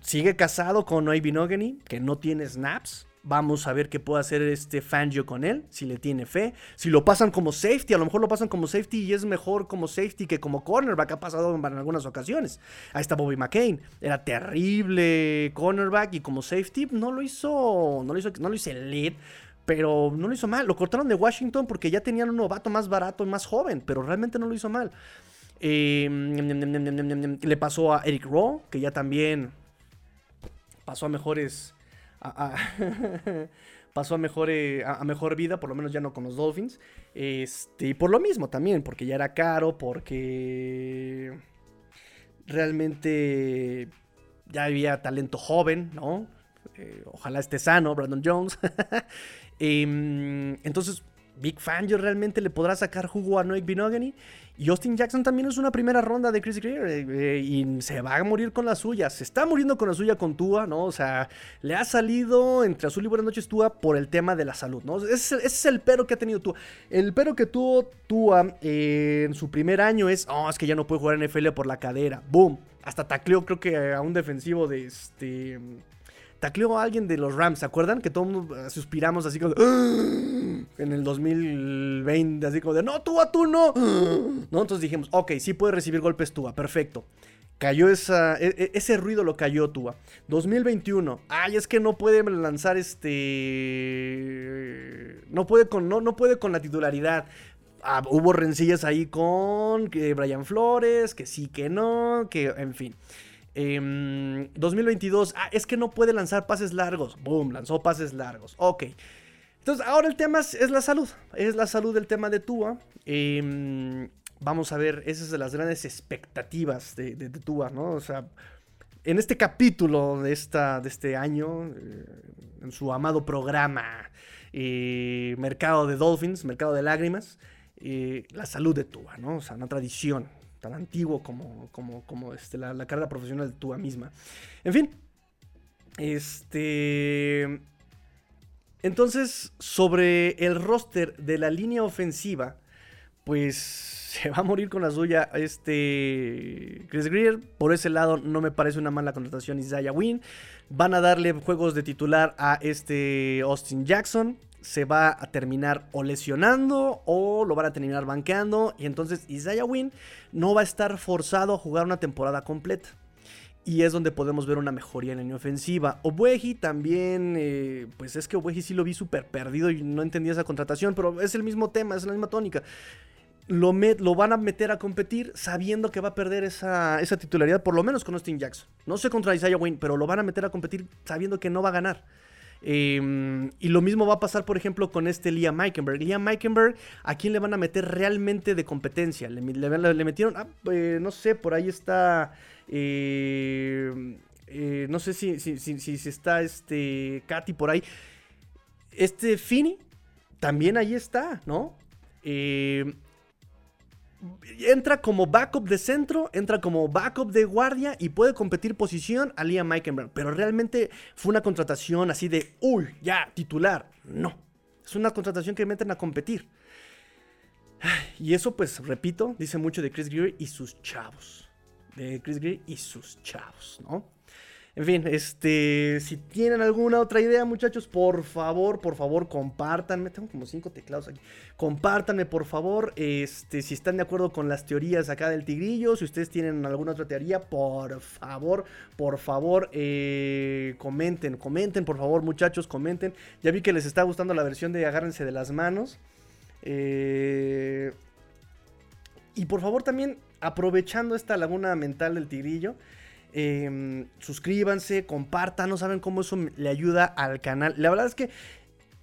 Sigue casado con Noy Binogany, que no tiene snaps. Vamos a ver qué puede hacer este Fangio con él, si le tiene fe. Si lo pasan como safety, a lo mejor lo pasan como safety y es mejor como safety que como cornerback. Ha pasado en algunas ocasiones. Ahí está Bobby McCain. Era terrible cornerback y como safety no lo hizo, no lo hizo, no lo hizo. Pero no lo hizo mal. Lo cortaron de Washington porque ya tenían un novato más barato y más joven. Pero realmente no lo hizo mal. le pasó a Eric Rowe, que ya también pasó a mejores [laughs] pasó a mejor, eh, a, mejor vida, por lo menos ya no con los Dolphins. Este, y por lo mismo también, porque ya era caro, porque realmente ya había talento joven, ¿no? Eh, ojalá esté sano, Brandon Jones. [laughs] Em, entonces, Big Fan, yo realmente le podrá sacar jugo a Noik Binogany. Y Austin Jackson también es una primera ronda de Chris Greer eh, eh, y se va a morir con la suya. Se está muriendo con la suya con Tua, ¿no? O sea, le ha salido entre azul y buenas noches Tua por el tema de la salud, ¿no? Ese, es el pero que ha tenido Tua. El pero que tuvo Tua eh, en su primer año es, oh, es que ya no puede jugar en NFL por la cadera. Boom. Hasta tacleó, creo que a un defensivo de este tacleó a alguien de los Rams, ¿se acuerdan? Que todos suspiramos así como ¡Ah! en el 2020, así como de no, tú a tú no. no. Entonces dijimos, ok, sí puede recibir golpes Tua, perfecto. Cayó esa, e, e, ese ruido lo cayó Tua. 2021. Ay, es que no puede lanzar este. No puede con, no, no puede con la titularidad. Ah, hubo rencillas ahí con Brian Flores, que sí, que no, que en fin. 2022, em, ah, es que no puede lanzar pases largos. Boom, lanzó pases largos. Ok. Entonces, ahora el tema es, la salud. Es la salud del tema de Tua. Em, vamos a ver, esas son las grandes expectativas de, de, Tua, ¿no? O sea, en este capítulo de, esta, de este año, eh, en su amado programa eh, Mercado de Dolphins, Mercado de Lágrimas, eh, la salud de Tua, ¿no? O sea, una tradición tan antiguo como, como, como este, la, carrera profesional de Tua misma. En fin, este... Entonces, sobre el roster de la línea ofensiva, pues [laughs] se va a morir con la suya este Chris Greer. Por ese lado no me parece una mala contratación Isaiah Wynn. Van a darle juegos de titular a este Austin Jackson se va a terminar o lesionando o lo van a terminar banqueando. Y entonces Isaiah Wynn no va a estar forzado a jugar una temporada completa. Y es donde podemos ver una mejoría en la ofensiva. Obueji también, eh, pues es que Obueji sí lo vi súper perdido y no entendía esa contratación, pero es el mismo tema, es la misma tónica. Lo, lo, van a meter a competir sabiendo que va a perder esa, esa, titularidad, por lo menos con Austin Jackson. No sé contra Isaiah Wynn, pero lo van a meter a competir sabiendo que no va a ganar. Em, y lo mismo va a pasar, por ejemplo, con este Liam Meikenberg. Liam Meikenberg, ¿a quién le van a meter realmente de competencia? Le, metieron, ah, eh, no sé, por ahí está... Eh, eh, no sé si, si, si, está este Katy por ahí. Este Fini también ahí está, ¿no? Eh, entra como backup de centro, entra como backup de guardia y puede competir posición a Liam Meikenberg. Pero realmente fue una contratación así de, uy, ya, titular. No. Es una contratación que meten a competir. Y eso, pues, repito, dice mucho de Chris Greer y sus chavos. De Chris Greer y sus chavos, ¿no? En fin, este, si tienen alguna otra idea, muchachos, por favor, por favor, compártanme. Tengo como cinco teclados aquí. Compártanme, por favor, este, si están de acuerdo con las teorías acá del tigrillo. Si ustedes tienen alguna otra teoría, por favor, por favor, eh, comenten, comenten, por favor, muchachos, comenten. Ya vi que les está gustando la versión de agárrense de las manos. Eh, y por favor, también aprovechando esta laguna mental del tigrillo. Em, suscríbanse, compartan, no saben cómo eso le ayuda al canal. La verdad es que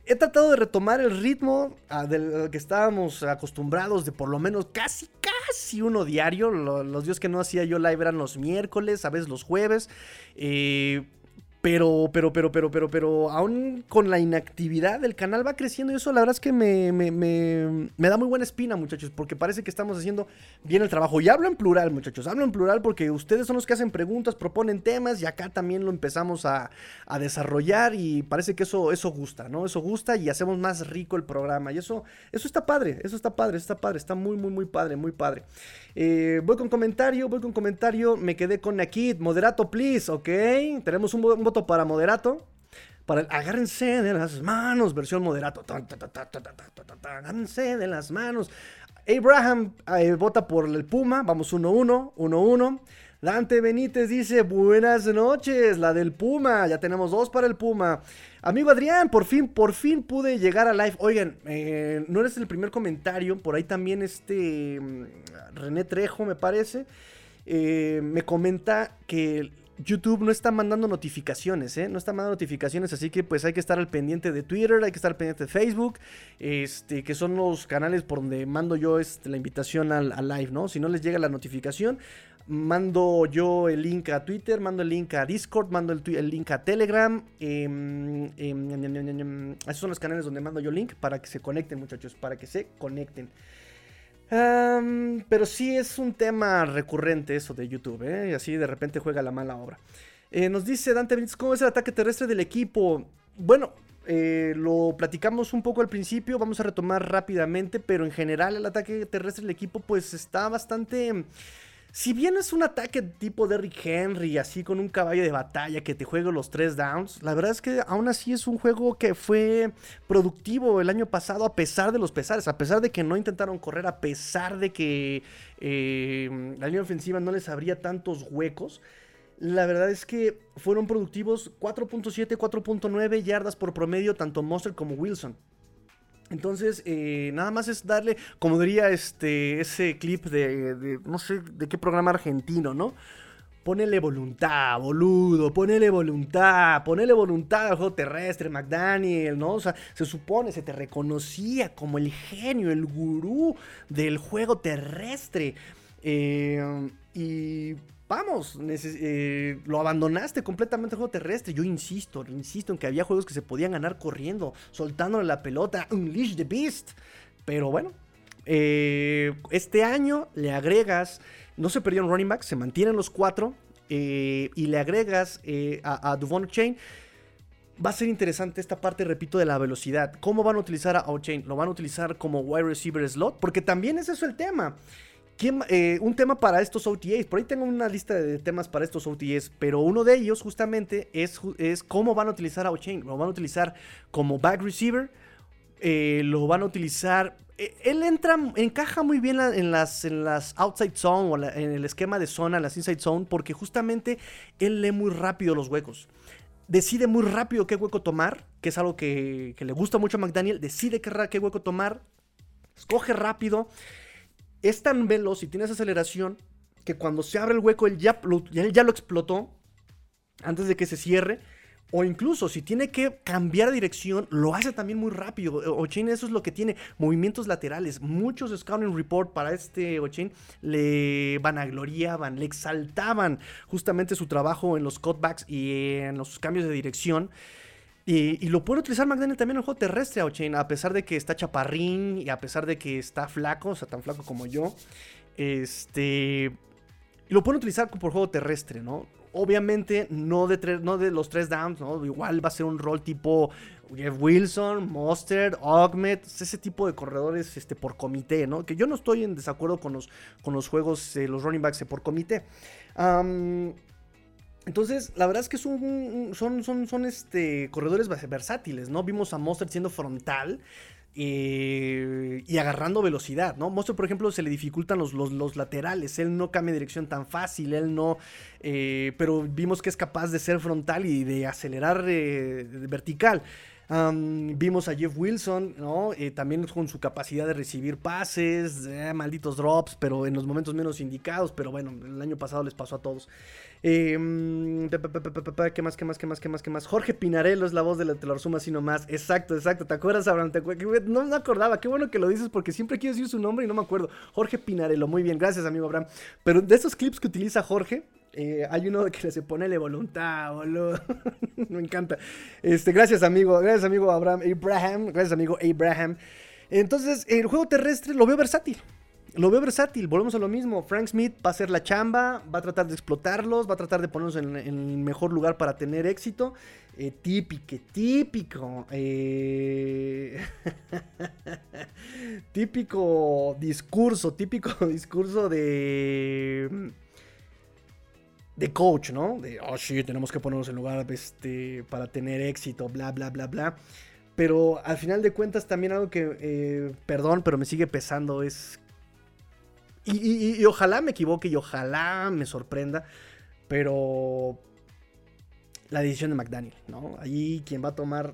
he tratado de retomar el ritmo ah, del que estábamos acostumbrados de por lo menos casi, casi uno diario. los días que no hacía yo live eran los miércoles, a veces los jueves. Eh, pero, pero, pero, pero, pero, pero, aún con la inactividad del canal va creciendo y eso la verdad es que me, me, me, me, da muy buena espina, muchachos, porque parece que estamos haciendo bien el trabajo. Y hablo en plural, muchachos, hablo en plural porque ustedes son los que hacen preguntas, proponen temas y acá también lo empezamos a, a desarrollar y parece que eso, eso gusta, ¿no? Eso gusta y hacemos más rico el programa. Y eso, eso está padre, eso está padre, está padre, está muy, muy, muy padre, muy padre. Eh, voy con comentario, voy con comentario, me quedé con Nakid, moderato, please, ¿ok? Tenemos un, un para moderato. Para el agárrense de las manos, versión moderato. Agárrense de las manos. Abraham eh, vota por el Puma. Vamos 1-1, 1-1. Dante Benítez dice, buenas noches, la del Puma. Ya tenemos dos para el Puma. Amigo Adrián, por fin, por fin pude llegar a live. Oigan, eh, no eres el primer comentario. Por ahí también este mm, René Trejo, me parece. Eh, me comenta que YouTube no está mandando notificaciones, ¿eh? No está mandando notificaciones, así que pues hay que estar al pendiente de Twitter, hay que estar al pendiente de Facebook, este, que son los canales por donde mando yo este, la invitación al, live, ¿no? Si no les llega la notificación, mando yo el link a Twitter, mando el link a Discord, mando el, link a Telegram. Em, em, esos son los canales donde mando yo link para que se conecten, muchachos, para que se conecten pero sí es un tema recurrente eso de YouTube, ¿eh? Y así de repente juega la mala obra. Eh, nos dice Dante Benítez, ¿cómo es el ataque terrestre del equipo? Bueno, eh, lo platicamos un poco al principio, vamos a retomar rápidamente, pero en general el ataque terrestre del equipo pues está bastante si bien es un ataque tipo Derrick Henry, así con un caballo de batalla que te juega los tres downs, la verdad es que aún así es un juego que fue productivo el año pasado a pesar de los pesares, a pesar de que no intentaron correr, a pesar de que eh, la línea ofensiva no les abría tantos huecos. La verdad es que fueron productivos 4.7, 4.9 yardas por promedio tanto Monster como Wilson. Entonces, eh, nada más es darle, como diría este, ese clip de, no sé de qué programa argentino, ¿no? Ponele voluntad, boludo, ponele voluntad, ponele voluntad al juego terrestre, McDaniel, ¿no? O sea, se supone, se te reconocía como el genio, el gurú del juego terrestre. Eh, y vamos, eh, lo abandonaste completamente el juego terrestre. Yo insisto, insisto en que había juegos que se podían ganar corriendo, soltándole la pelota, Unleash the Beast. Pero bueno, eh, este año le agregas, no se perdieron running backs, se mantienen los cuatro, eh, y le agregas a, a Duvon Chain. Va a ser interesante esta parte, repito, de la velocidad. ¿Cómo van a utilizar a O'Chain? ¿Lo van a utilizar como wide receiver slot? Porque también es eso el tema. Eh, un tema para estos OTAs. Por ahí tengo una lista de temas para estos OTAs, pero uno de ellos justamente es, es cómo van a utilizar a O'Chain. Lo van a utilizar como back receiver, eh, lo van a utilizar. Eh, él entra, encaja muy bien en las, en las outside zone o en el esquema de zona, las inside zone, porque justamente él lee muy rápido los huecos. Decide muy rápido qué hueco tomar, que es algo que, le gusta mucho a McDaniel. Decide qué, qué hueco tomar, escoge rápido es tan veloz y tiene esa aceleración que cuando se abre el hueco, él ya, lo, ya lo explotó antes de que se cierre. O incluso si tiene que cambiar dirección, lo hace también muy rápido. Ochain eso es lo que tiene, movimientos laterales. Muchos Scouting Report para este Ochain le vanagloriaban, le exaltaban justamente su trabajo en los cutbacks y en los cambios de dirección. Y, lo puede utilizar McDaniel también en el juego terrestre, a pesar de que está chaparrín y a pesar de que está flaco, o sea, tan flaco como yo. Este. Y lo pueden utilizar por juego terrestre, ¿no? Obviamente no de, no de los tres downs, ¿no? Igual va a ser un rol tipo Jeff Wilson, Mustard, Ogmet, ese tipo de corredores este, por comité, ¿no? Que yo no estoy en desacuerdo con los, con los juegos, los running backs por comité. Entonces, la verdad es que son, este, corredores versátiles, ¿no? Vimos a Mustard siendo frontal, eh, y agarrando velocidad, ¿no? Monster, por ejemplo, se le dificultan los, laterales, él no cambia dirección tan fácil, él no, eh, pero vimos que es capaz de ser frontal y de acelerar eh, vertical vimos a Jeff Wilson, ¿no? Eh, también con su capacidad de recibir pases, malditos drops, pero en los momentos menos indicados. Pero bueno, el año pasado les pasó a todos. Em, ¿Qué más, qué más, qué más, qué más, qué más? Jorge Pinarello es la voz de la, te lo así nomás. Exacto, exacto. ¿Te acuerdas, Abraham? No me acordaba. Qué bueno que lo dices porque siempre quiero decir su nombre y no me acuerdo. Jorge Pinarello. Muy bien, gracias, amigo Abraham. Pero de esos clips que utiliza Jorge, eh, hay uno que se pone de voluntad, boludo. [laughs] Me encanta. Este, gracias, amigo. Gracias, amigo Abraham Abraham. Gracias, amigo Abraham. Entonces, el juego terrestre lo veo versátil. Lo veo versátil, volvemos a lo mismo. Frank Smith va a hacer la chamba, va a tratar de explotarlos, va a tratar de ponerlos en, el mejor lugar para tener éxito. Eh, típico, típico. Eh, [laughs] típico discurso, típico [laughs] discurso de de coach, ¿no? De, oh, sí, tenemos que ponernos en lugar este, para tener éxito, bla, bla, bla, bla. Pero al final de cuentas también algo que, eh, perdón, pero me sigue pesando es... Y, ojalá me equivoque y ojalá me sorprenda, pero la decisión de McDaniel, ¿no? Allí quien va a tomar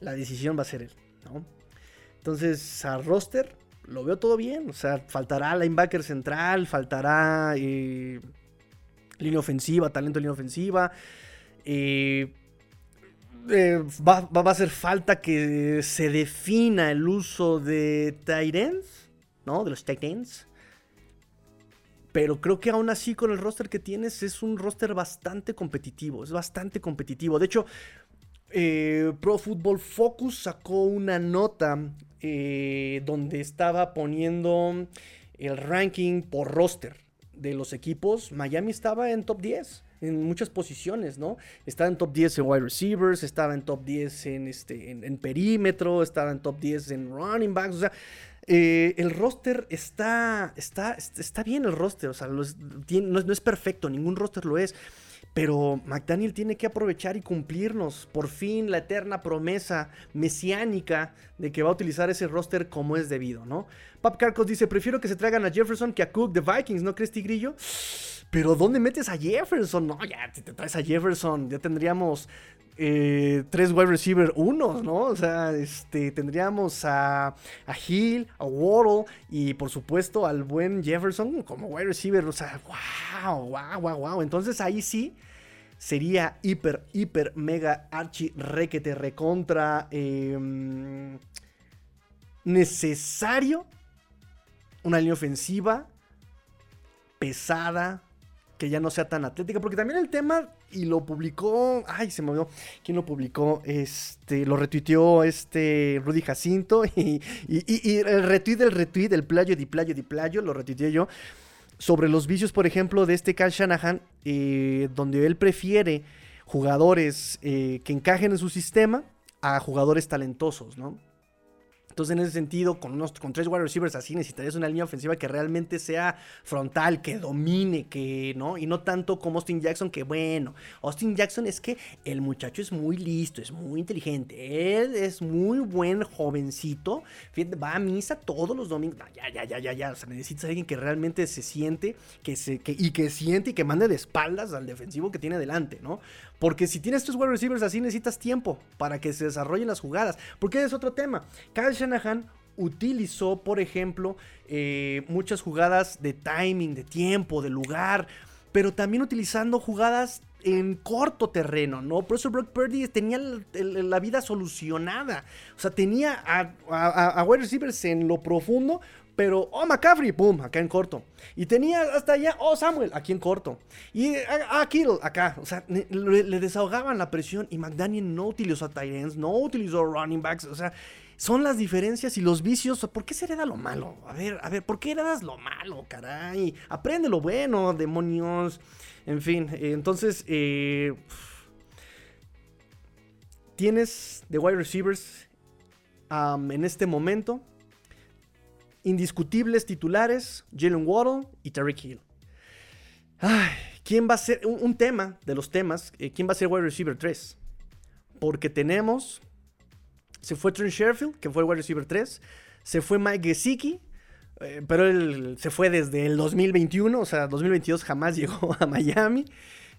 la decisión va a ser él, ¿no? Entonces, a roster lo veo todo bien, o sea, faltará linebacker central, faltará... Eh, línea ofensiva, talento línea ofensiva. Eh, eh, va, a hacer falta que se defina el uso de Titans, ¿no? De los Titans. Pero creo que aún así con el roster que tienes es un roster bastante competitivo. Es bastante competitivo. De hecho, eh, Pro Football Focus sacó una nota donde estaba poniendo el ranking por roster de los equipos, Miami estaba en top 10 en muchas posiciones, ¿no? Estaba en top 10 en wide receivers, estaba en top 10 en, este, en, perímetro, estaba en top 10 en running backs, o sea, eh, el roster está, está, está bien el roster, o sea, no, es, perfecto, ningún roster lo es. Pero McDaniel tiene que aprovechar y cumplirnos por fin la eterna promesa mesiánica de que va a utilizar ese roster como es debido, ¿no? Pap Carcos dice, prefiero que se traigan a Jefferson que a Cook de Vikings, ¿no crees, Tigrillo? [gasps] Pero ¿dónde metes a Jefferson? No, ya, si te traes a Jefferson, ya tendríamos eh, tres wide receiver unos, ¿no? O sea, este, tendríamos a, a Hill, a Waddle y por supuesto al buen Jefferson como wide receiver. O sea, wow, wow, wow, wow. Entonces ahí sí sería hiper, hiper, mega, archi, requete, recontra, em, necesario una línea ofensiva pesada, que ya no sea tan atlética, porque también el tema, y lo publicó, ay, se me olvidó, ¿quién lo publicó? Este, lo retuiteó este Rudy Jacinto, [laughs] y, el retweet del retweet, el playo di playo di playo, lo retuiteé yo, sobre los vicios, por ejemplo, de este Cal Shanahan, eh, donde él prefiere jugadores eh, que encajen en su sistema a jugadores talentosos, ¿no? Entonces, en ese sentido, con, unos, con tres wide receivers así, necesitarías una línea ofensiva que realmente sea frontal, que domine, que, ¿no? Y no tanto como Austin Jackson, que bueno, Austin Jackson es que el muchacho es muy listo, es muy inteligente, él es muy buen jovencito, va a misa todos los domingos, ya, ya, ya, ya, ya, o sea, necesitas a alguien que realmente se siente, que se, que, y que siente y que mande de espaldas al defensivo que tiene delante, ¿no? Porque si tienes tus wide receivers así, necesitas tiempo para que se desarrollen las jugadas. Porque es otro tema. Kyle Shanahan utilizó, por ejemplo, eh, muchas jugadas de timing, de tiempo, de lugar, pero también utilizando jugadas en corto terreno, ¿no? Por Brock Purdy tenía la vida solucionada. O sea, tenía a, a, wide receivers en lo profundo, pero, oh, McCaffrey, pum, acá en corto. Y tenía hasta allá, oh, Samuel, aquí en corto. Y, ah, ah Kittle, acá. O sea, le, desahogaban la presión y McDaniel no utilizó a Tyrants, no utilizó running backs. O sea, son las diferencias y los vicios. ¿Por qué se hereda lo malo? A ver, a ver, ¿por qué heredas lo malo, caray? Aprende lo bueno, demonios. En fin, eh, entonces, eh, tienes de wide receivers en este momento indiscutibles titulares, Jalen Waddle y Terry Hill. ¿quién va a ser un, tema de los temas? Eh, ¿Quién va a ser wide receiver 3? Porque tenemos se fue Trent Sherfield, que fue el wide receiver 3. Se fue Mike Gesicki, eh, pero él se fue desde el 2021, o sea, 2022 jamás [laughs] llegó a Miami.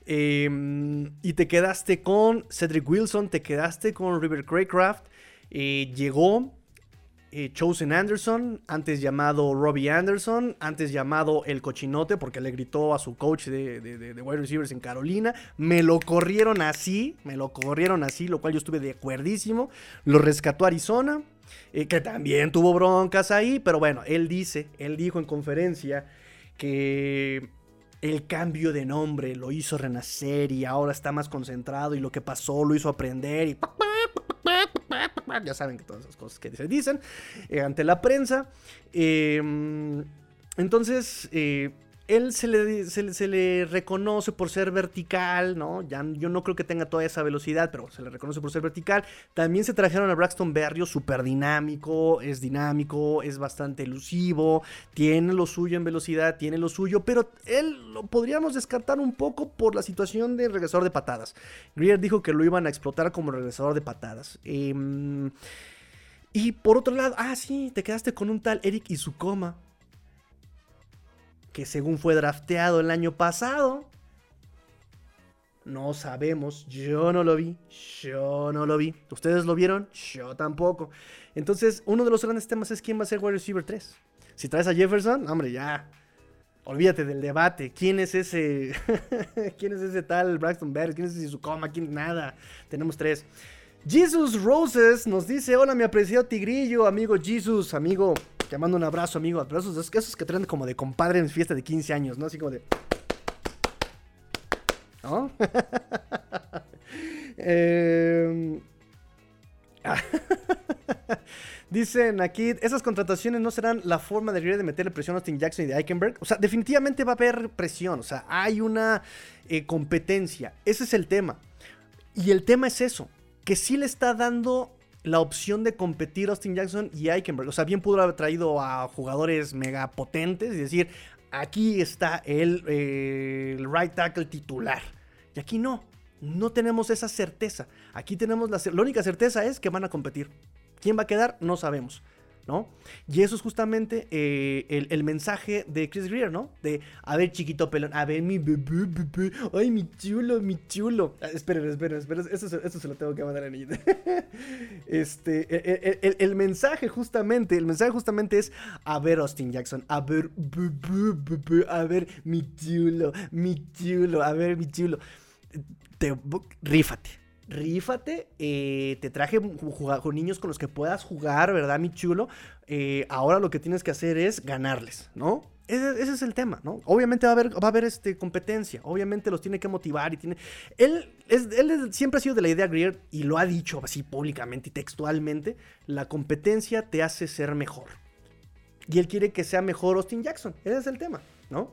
Em, y te quedaste con Cedric Wilson, te quedaste con River Craycraft. Eh, llegó eh, Chosen Anderson, antes llamado Robbie Anderson, antes llamado El Cochinote, porque le gritó a su coach de, de, wide receivers en Carolina. Me lo corrieron así, me lo corrieron así, lo cual yo estuve de acuerdísimo. Lo rescató Arizona, eh, que también tuvo broncas ahí, pero bueno, él dice, él dijo en conferencia que el cambio de nombre lo hizo renacer y ahora está más concentrado y lo que pasó lo hizo aprender y ya saben que todas esas cosas que se dicen eh, ante la prensa. Em, entonces, eh, él se le, reconoce por ser vertical, ¿no? Ya, yo no creo que tenga toda esa velocidad, pero se le reconoce por ser vertical. También se trajeron a Braxton Berrio, súper dinámico, es dinámico, es bastante elusivo, tiene lo suyo en velocidad, tiene lo suyo, pero él lo podríamos descartar un poco por la situación de regresador de patadas. Greer dijo que lo iban a explotar como regresador de patadas. Em, y por otro lado, ah, sí, te quedaste con un tal Eric Izukoma que según fue drafteado el año pasado. No sabemos, yo no lo vi, yo no lo vi. ¿Ustedes lo vieron? Yo tampoco. Entonces, uno de los grandes temas es quién va a ser wide receiver 3. Si traes a Jefferson, hombre, ya. Olvídate del debate. ¿Quién es ese? [laughs] ¿Quién es ese tal Braxton Berry? ¿Quién es ese Sukoma? ¿Quién? Nada. Tenemos tres. Jesus Roses nos dice: Hola, mi apreciado tigrillo, amigo Jesus, amigo te mando un abrazo, amigo. Abrazos, esos que traen como de compadre en fiesta de 15 años, ¿no? Así como de. ¿No? [laughs] Em, [laughs] dicen aquí, esas contrataciones no serán la forma de de meterle presión a Austin Jackson y de Eichenberg. O sea, definitivamente va a haber presión. O sea, hay una eh, competencia. Ese es el tema. Y el tema es eso, que sí le está dando la opción de competir Austin Jackson y Eichenberg. O sea, bien pudo haber traído a jugadores mega potentes y decir, aquí está el, eh, right tackle titular. Y aquí no, no tenemos esa certeza. Aquí tenemos la, la única certeza es que van a competir. ¿Quién va a quedar? No sabemos. Y eso es justamente eh, el, mensaje de Chris Greer, ¿no? De, a ver, chiquito pelón, a ver, mi bebé, ay, mi chulo, mi chulo. Ah, esperen, esperen, esperen, eso, se lo tengo que mandar a niñita. [laughs] este, el, mensaje justamente, el mensaje justamente es, a ver, Austin Jackson, a ver, a ver, mi chulo, mi chulo, a ver, mi chulo. Te, rífate rífate, eh, te traje con niños con los que puedas jugar, ¿verdad, mi chulo? Eh, ahora lo que tienes que hacer es ganarles, ¿no? Ese, es el tema, ¿no? Obviamente va a haber, va a haber este, competencia, obviamente los tiene que motivar y tiene... Él, él siempre ha sido de la idea Greer y lo ha dicho así públicamente y textualmente, la competencia te hace ser mejor. Y él quiere que sea mejor Austin Jackson, ese es el tema, ¿no?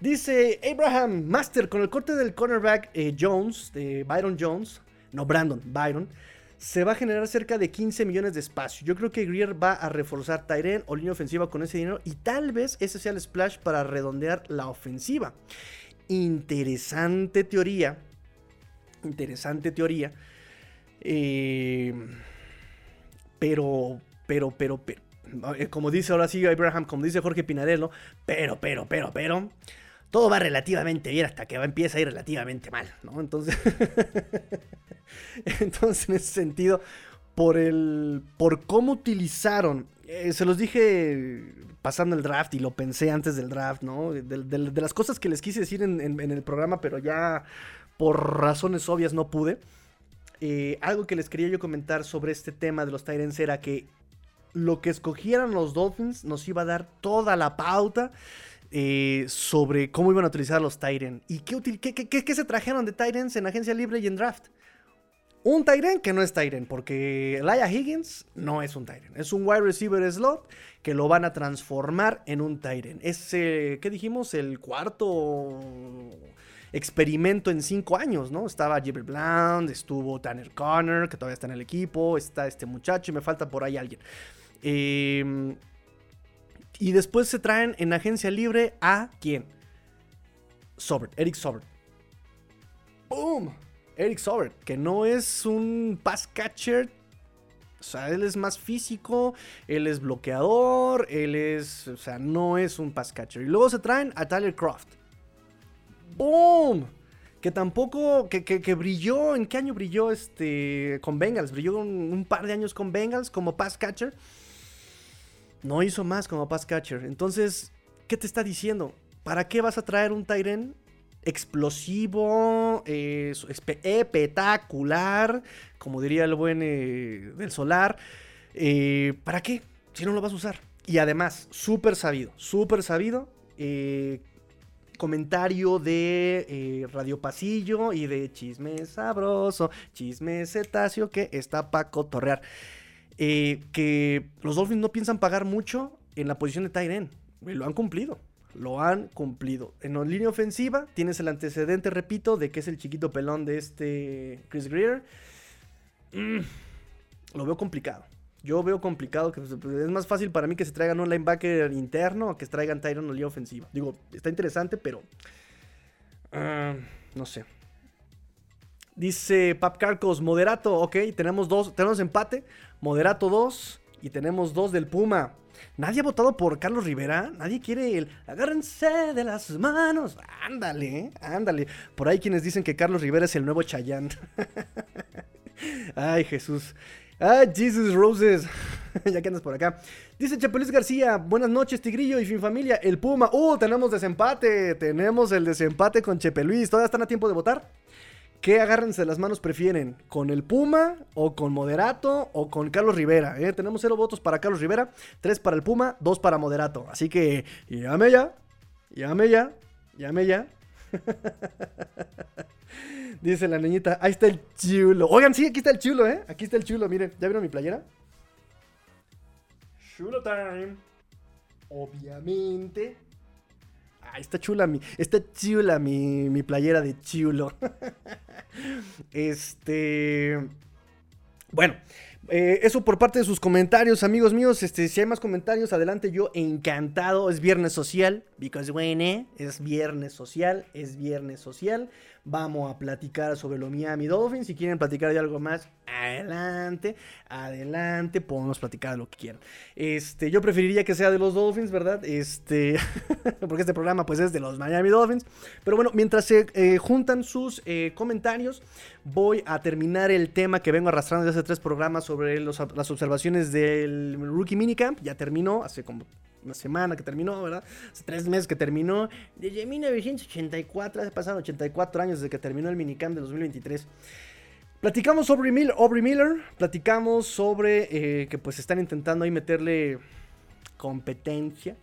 Dice Abraham Master con el corte del cornerback eh, Jones, de Byron Jones, no Brandon, Byron, se va a generar cerca de 15 millones de espacio. Yo creo que Greer va a reforzar Tyren o línea ofensiva con ese dinero y tal vez ese sea el splash para redondear la ofensiva. Interesante teoría. Interesante teoría. Eh, pero, pero, pero, pero, eh, como dice ahora sí Abraham, como dice Jorge Pinarello, pero, pero, pero, pero todo va relativamente bien hasta que empieza a ir relativamente mal, ¿no? Entonces, [laughs] entonces en ese sentido, por el, por cómo utilizaron, eh, se los dije pasando el draft y lo pensé antes del draft, ¿no? De, las cosas que les quise decir en, el programa, pero ya por razones obvias no pude. Eh, algo que les quería yo comentar sobre este tema de los Tyrants era que lo que escogieran los Dolphins nos iba a dar toda la pauta eh, sobre cómo iban a utilizar los Tyrants. ¿Y qué, qué, se trajeron de Tyrants en agencia libre y en draft? Un Tyrant que no es Tyrant, porque Elijah Higgins no es un Tyrant. Es un wide receiver slot que lo van a transformar en un Tyrant. Es, ¿qué dijimos? El cuarto experimento en cinco años, ¿no? Estaba Jibber Blount, estuvo Tanner Connor, que todavía está en el equipo, está este muchacho y me falta por ahí alguien. Em, y después se traen en agencia libre a quién? Sobert, Eric Sobert. ¡Boom! Eric Sobert, que no es un pass catcher. O sea, él es más físico, él es bloqueador, él es. O sea, no es un pass catcher. Y luego se traen a Tyler Croft. ¡Boom! Que tampoco, que, brilló, ¿en qué año brilló este con Bengals? Brilló un, par de años con Bengals como pass catcher. No hizo más como pass catcher. Entonces, ¿qué te está diciendo? ¿Para qué vas a traer un Tyren explosivo, eh, espectacular, como diría el buen eh, del solar? Eh, ¿Para qué? Si no lo vas a usar. Y además, súper sabido, súper sabido comentario de eh, Radio Pasillo y de Chisme Sabroso, Chisme Cetáceo, que está para cotorrear. Eh, que los Dolphins no piensan pagar mucho en la posición de Tyren. Lo han cumplido. Lo han cumplido. En la línea ofensiva tienes el antecedente, repito, de que es el chiquito pelón de este Chris Greer. Mm, lo veo complicado. Yo veo complicado que pues, es más fácil para mí que se traigan un linebacker interno o que se traigan Tyron en la línea ofensiva. Digo, está interesante, pero. Ah, no sé. Dice Pap Carcos, moderato, ok, tenemos dos, tenemos empate, moderato dos y tenemos dos del Puma. Nadie ha votado por Carlos Rivera, nadie quiere el agárrense de las manos. Ándale, ándale. Por ahí quienes dicen que Carlos Rivera es el nuevo Chayán. [laughs] Ay, Jesús. Ah, Jesus Roses. [laughs] ya que andas por acá. Dice Chapelis García, buenas noches, Tigrillo y fin familia. El Puma. Uh, tenemos desempate. Tenemos el desempate con Chepe Luis. ¿Todavía están a tiempo de votar? ¿Qué agárrense las manos prefieren? ¿Con el Puma o con Moderato o con Carlos Rivera? Eh, tenemos cero votos para Carlos Rivera, tres para el Puma, dos para Moderato. Así que llame ya, llame ya, llame ya. [laughs] Dice la niñita, ahí está el chulo. Oigan, sí, aquí está el chulo, ¿eh? Aquí está el chulo, miren. ¿Ya vieron mi playera? Chulo time. Obviamente. Ah, está chula mi, está chula mi, mi playera de chulo. [laughs] este... Bueno, eh, eso por parte de sus comentarios, amigos míos. Este, si hay más comentarios, adelante. Yo encantado. Es viernes social. Because when, eh, es viernes social. Es viernes social. Vamos a platicar sobre lo Miami Dolphins. Si quieren platicar de algo más, adelante, adelante, podemos platicar de lo que quieran. Este, yo preferiría que sea de los Dolphins, ¿verdad? Este, [laughs] porque este programa pues es de los Miami Dolphins. Pero bueno, mientras se eh, juntan sus eh, comentarios, voy a terminar el tema que vengo arrastrando desde hace tres programas sobre las observaciones del Rookie Minicamp. Ya terminó, hace como una semana que terminó, ¿verdad? Hace tres meses que terminó. Desde 1984, hace pasado 84 años desde que terminó el minicamp de 2023. Platicamos sobre Miller, Aubrey Miller, platicamos sobre eh, que pues están intentando ahí meterle competencia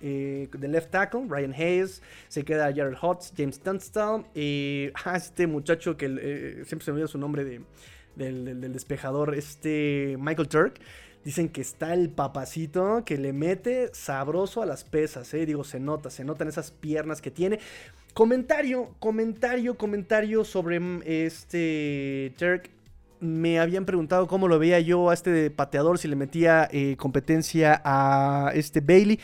eh, de left tackle, Ryan Hayes, se queda Jared Hotz, James Tunstall, y ah, este muchacho que eh, siempre se me olvida su nombre de, del, despejador, este Michael Turk. Dicen que está el papacito que le mete sabroso a las pesas, ¿eh? Digo, se nota, se notan esas piernas que tiene. Comentario, comentario, comentario sobre mm, este Turk. Me habían preguntado cómo lo veía yo a este pateador, si le metía eh, competencia a este Bailey.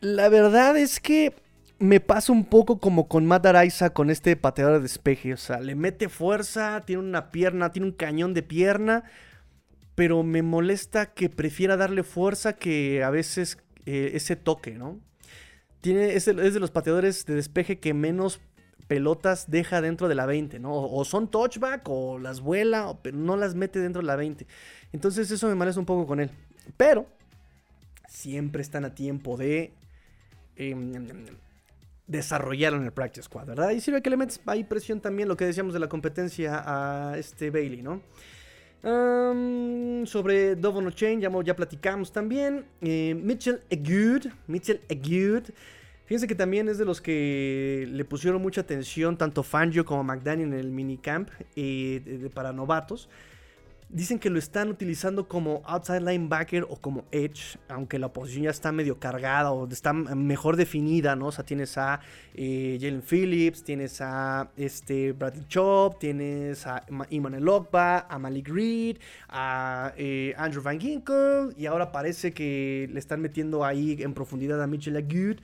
La verdad es que me pasa un poco como con Matt Araiza con este pateador de despeje. O sea, le mete fuerza, tiene una pierna, tiene un cañón de pierna pero me molesta que prefiera darle fuerza que a veces eh, ese toque, ¿no? Tiene, es, de, los pateadores de despeje que menos pelotas deja dentro de la 20, ¿no? O, son touchback o las vuela, pero no las mete dentro de la 20. Entonces eso me molesta un poco con él. Pero siempre están a tiempo de... Em, desarrollaron el Practice Squad, ¿verdad? Y sirve que le metes ahí presión también, lo que decíamos de la competencia a este Bailey, ¿no? Sobre Dovono Chain ya, ya platicamos también. Eh, Mitchell Agud, Mitchell Agud. Fíjense que también es de los que le pusieron mucha atención tanto Fangio como McDaniel en el minicamp eh, para novatos. Dicen que lo están utilizando como outside linebacker o como edge, aunque la posición ya está medio cargada o está mejor definida, ¿no? O sea, tienes a eh, Jalen Phillips, tienes a este Bradley Chop, tienes a Iman Lokba, a Malik Reed, a eh, Andrew Van Ginkle, y ahora parece que le están metiendo ahí en profundidad a Mitchell Agut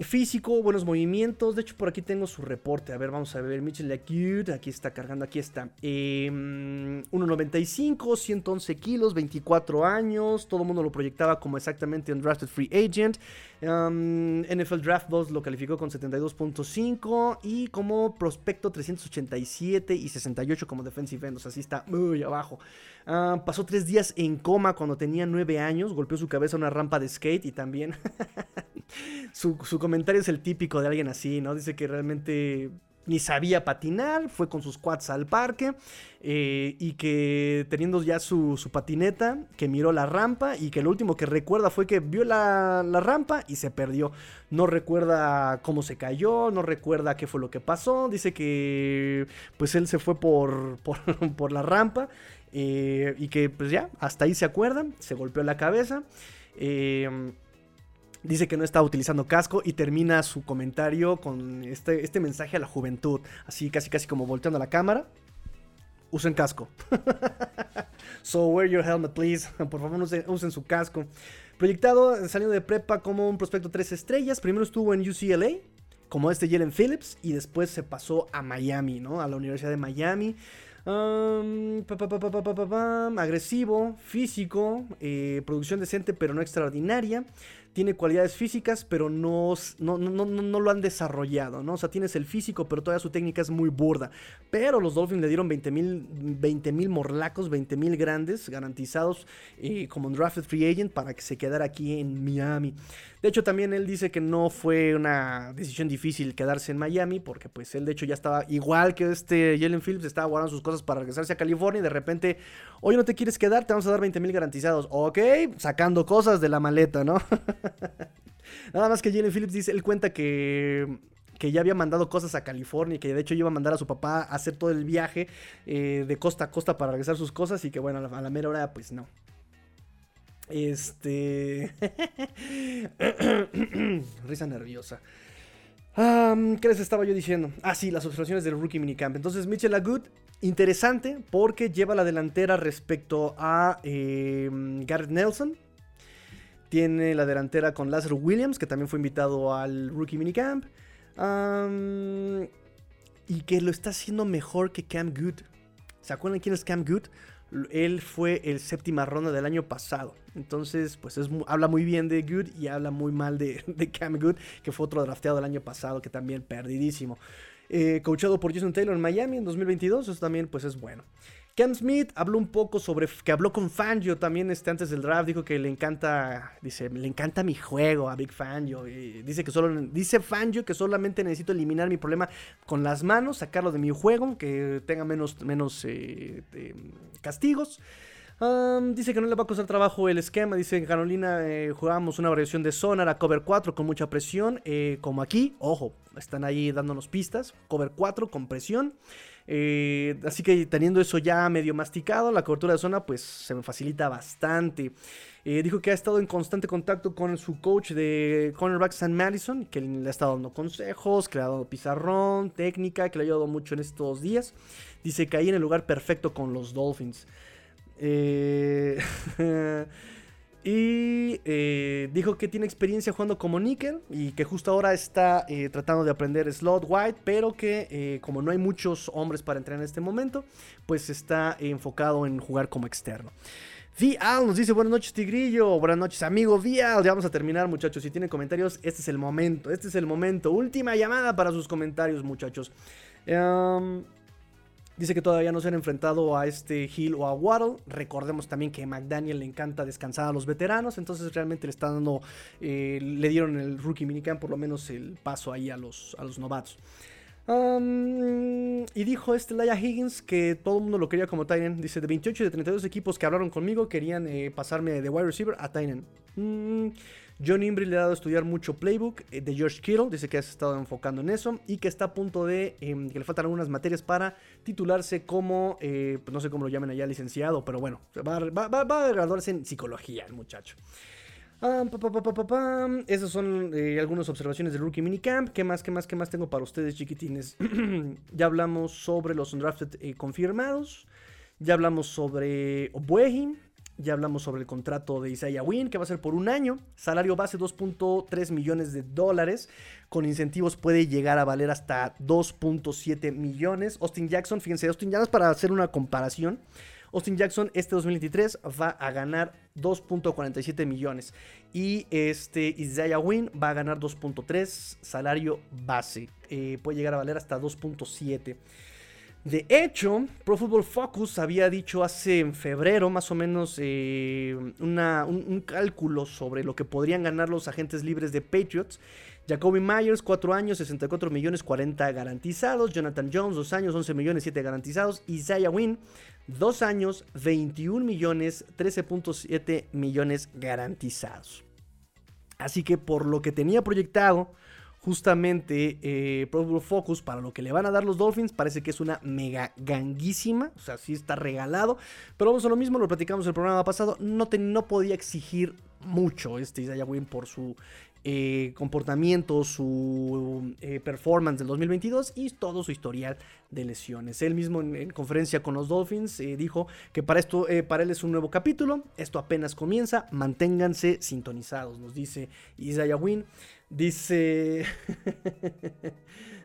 físico, buenos movimientos. De hecho, por aquí tengo su reporte. A ver, vamos a ver. Mitchell Acute. Aquí está cargando. Aquí está. 1.95, em, 111 kilos, 24 años. Todo el mundo lo proyectaba como exactamente un drafted free agent. NFL Draft 2 lo calificó con 72.5 y como prospecto 387 y 68 como defensive end. O sea, así está muy abajo. pasó tres días en coma cuando tenía 9 años. Golpeó su cabeza en una rampa de skate y también [laughs] su, comentario es el típico de alguien así, ¿no? Dice que realmente ni sabía patinar, fue con sus quads al parque eh, y que teniendo ya su, patineta, que miró la rampa y que lo último que recuerda fue que vio la, rampa y se perdió. No recuerda cómo se cayó, no recuerda qué fue lo que pasó, dice que pues él se fue por, por, [laughs] la rampa eh, y que pues ya, hasta ahí se acuerdan, se golpeó la cabeza. Eh, dice que no está utilizando casco y termina su comentario con este, este mensaje a la juventud, así casi casi como volteando a la cámara. Usen casco. [laughs] so wear your helmet, please. [laughs] Por favor, usen, su casco. Proyectado, saliendo de prepa como un prospecto tres estrellas. Primero estuvo en UCLA, como este Jalen Phillips, y después se pasó a Miami, ¿no? A la Universidad de Miami agresivo, físico, eh, producción decente pero no extraordinaria. Tiene cualidades físicas, pero no, no, no, lo han desarrollado, ¿no? O sea, tienes el físico, pero toda su técnica es muy burda. Pero los Dolphins le dieron 20 mil morlacos, 20 mil grandes, garantizados eh, como un drafted free agent para que se quedara aquí en Miami. De hecho, también él dice que no fue una decisión difícil quedarse en Miami, porque pues él de hecho ya estaba igual que este Jalen Phillips, estaba guardando sus cosas para regresarse a California y de repente, oye, no te quieres quedar, te vamos a dar 20 mil garantizados. Ok, sacando cosas de la maleta, ¿no? [laughs] [laughs] Nada más que Jalen Phillips dice, él cuenta que que ya había mandado cosas a California que de hecho iba a mandar a su papá a hacer todo el viaje eh, de costa a costa para regresar sus cosas y que bueno, a la, la mera hora pues no. Este. [coughs] Risa nerviosa. ¿Qué les estaba yo diciendo? Ah, sí, las observaciones del rookie minicamp. Entonces, Mitchell Agut, interesante porque lleva la delantera respecto a em, Garrett Nelson. Tiene la delantera con Lázaro Williams, que también fue invitado al rookie minicamp. y que lo está haciendo mejor que Cam Good. ¿Se acuerdan quién es Cam Good? él fue el séptima ronda del año pasado. Entonces, pues es, habla muy bien de Good y habla muy mal de, [laughs] de, Cam Good, que fue otro drafteado del año pasado, que también perdidísimo. Eh, coachado por Jason Taylor en Miami en 2022, eso también pues es bueno. Cam Smith habló un poco sobre que habló con Fangio también este, antes del draft. Dijo que le encanta, dice, le encanta mi juego a Big Fangio. Y dice que solo, dice Fangio que solamente necesito eliminar mi problema con las manos, sacarlo de mi juego, que tenga menos, menos eh, castigos. dice que no le va a costar trabajo el esquema. Dice en Carolina eh, jugamos una variación de zona, a cover 4 con mucha presión. Eh, como aquí, ojo, están ahí dándonos pistas. Cover 4 con presión. Eh, así que teniendo eso ya medio masticado, la cobertura de zona pues se me facilita bastante. Eh, dijo que ha estado en constante contacto con su coach de cornerback San Madison, que le ha estado dando consejos, que le ha dado pizarrón, técnica, que le ha ayudado mucho en estos días. Dice que ahí en el lugar perfecto con los Dolphins. Eh... [laughs] Y eh, dijo que tiene experiencia jugando como nickel y que justo ahora está eh, tratando de aprender slot wide, pero que eh, como no hay muchos hombres para entrar en este momento, pues está enfocado en jugar como externo. Vial nos dice buenas noches Tigrillo, buenas noches amigo Vial, ya vamos a terminar muchachos, si tienen comentarios, este es el momento, este es el momento, última llamada para sus comentarios muchachos. Em, Dice que todavía no se han enfrentado a este Hill o a Waddle. Recordemos también que McDaniel le encanta descansar a los veteranos. Entonces realmente le está dando. Eh, le dieron el rookie minicamp por lo menos el paso ahí a los, a los novatos. y dijo este Laia Higgins que todo el mundo lo quería como Tynan. Dice: de 28 de 32 equipos que hablaron conmigo, querían eh, pasarme de wide receiver a Tynan. Mm, John Imbri le ha dado a estudiar mucho playbook eh, de George Kittle, dice que ha estado enfocando en eso y que está a punto de, em, que le faltan algunas materias para titularse como, eh, pues no sé cómo lo llamen allá, licenciado, pero bueno, va, a graduarse en psicología el muchacho. Esas son eh, algunas observaciones del Rookie Minicamp. ¿Qué más, qué más, qué más tengo para ustedes, chiquitines? [clears throat] ya hablamos sobre los undrafted confirmados. Ya hablamos sobre Obuehi. Ya hablamos sobre el contrato de Isaiah Wynn, que va a ser por un año. Salario base 2.3 millones de dólares. Con incentivos puede llegar a valer hasta 2.7 millones. Austin Jackson, fíjense, Austin Jackson, para hacer una comparación. Austin Jackson este 2023 va a ganar 2.47 millones. Y este Isaiah Wynn va a ganar 2.3 salario base. Eh, puede llegar a valer hasta 2.7. De hecho, Pro Football Focus había dicho hace en febrero más o menos eh, un, cálculo sobre lo que podrían ganar los agentes libres de Patriots. Jacoby Myers, 4 años, 64 millones 40 garantizados. Jonathan Jones, 2 años, 11 millones 7 garantizados. Isaiah Wynn, 2 años, 21 millones 13.7 millones garantizados. Así que por lo que tenía proyectado justamente eh, Pro Focus para lo que le van a dar los Dolphins parece que es una mega ganguísima, o sea, sí está regalado, pero vamos a lo mismo, lo platicamos el programa pasado, no, no podía exigir mucho este Isaiah Wynn por su eh, comportamiento, su eh, performance del 2022 y todo su historial de lesiones. Él mismo en, conferencia con los Dolphins dijo que para esto, para él es un nuevo capítulo, esto apenas comienza, manténganse sintonizados, nos dice Isaiah Wynn. Dice. [laughs]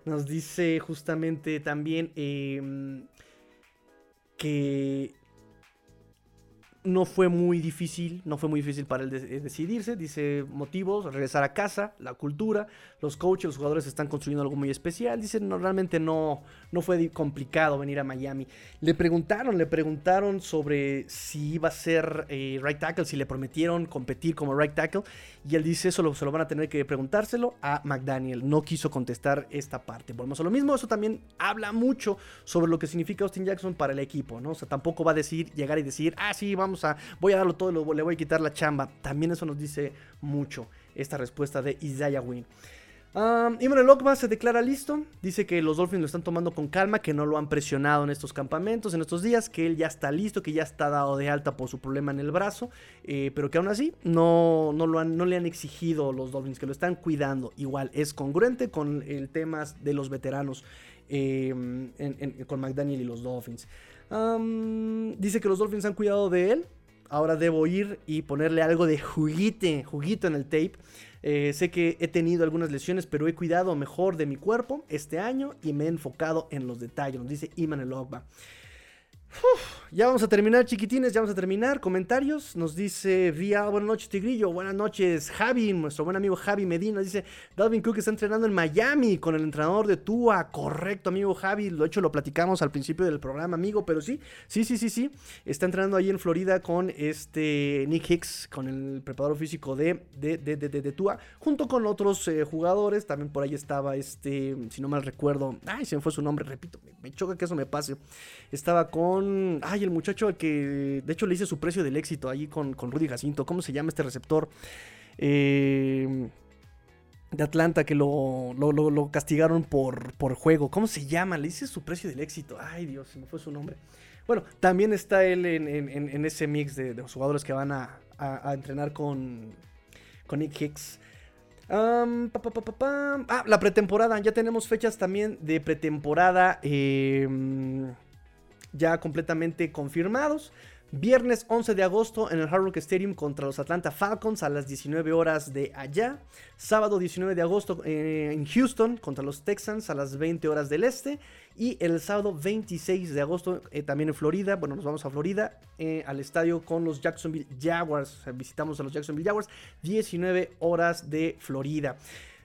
nos dice justamente también em, que no fue muy difícil, no fue muy difícil para él eh, decidirse. Dice motivos, regresar a casa, la cultura, los coaches, los jugadores están construyendo algo muy especial. Dice, no, realmente no, no fue complicado venir a Miami. Le preguntaron, le preguntaron sobre si iba a ser eh, right tackle, si le prometieron competir como right tackle. Y él dice, eso lo, se lo van a tener que preguntárselo a McDaniel. No quiso contestar esta parte. Volvemos a lo mismo, eso también habla mucho sobre lo que significa Austin Jackson para el equipo, ¿no? O sea, tampoco va a decir, llegar y decir, ah, sí, vamos voy a darlo todo, le voy a quitar la chamba. También eso nos dice mucho esta respuesta de Isaiah Wynn. Um, Imran Lokma se declara listo. Dice que los Dolphins lo están tomando con calma, que no lo han presionado en estos campamentos, en estos días, que él ya está listo, que ya está dado de alta por su problema en el brazo, eh, pero que aún así no, no, lo le han exigido los Dolphins, que lo están cuidando. Igual es congruente con el tema de los veteranos eh, con McDaniel y los Dolphins dice que los Dolphins han cuidado de él. Ahora debo ir y ponerle algo de juguite, juguito en el tape. Eh, sé que he tenido algunas lesiones, pero he cuidado mejor de mi cuerpo este año y me he enfocado en los detalles. Nos dice Iman Elogba ya vamos a terminar, chiquitines, ya vamos a terminar. Comentarios, nos dice Vía, buenas noches, Tigrillo, buenas noches, Javi, nuestro buen amigo Javi Medina, dice, Dalvin Cook está entrenando en Miami con el entrenador de Tua, correcto, amigo Javi, lo hecho lo platicamos al principio del programa, amigo, pero sí, sí, sí, sí, sí, está entrenando ahí en Florida con este Nick Hicks, con el preparador físico de, de, de, de, Tua, junto con otros eh, jugadores, también por ahí estaba este, si no mal recuerdo, ay, se me fue su nombre, repito, me, me choca que eso me pase, estaba con Ay, el muchacho que. De hecho, le hice su precio del éxito ahí con, con Rudy Jacinto. ¿Cómo se llama este receptor? Eh, de Atlanta que lo, lo, castigaron por, por juego. ¿Cómo se llama? Le hice su precio del éxito. Ay, Dios, se me fue su nombre. Bueno, también está él en, ese mix de, los jugadores que van a, entrenar con, con Nick Hicks. ah, la pretemporada. Ya tenemos fechas también de pretemporada. Eh, ya completamente confirmados. Viernes 11 de agosto en el Hard Rock Stadium contra los Atlanta Falcons a las 19 horas de allá. Sábado 19 de agosto eh, en Houston contra los Texans a las 20 horas del este. Y el sábado 26 de agosto eh, también en Florida. Bueno, nos vamos a Florida eh, al estadio con los Jacksonville Jaguars. Visitamos a los Jacksonville Jaguars. 19 horas de Florida.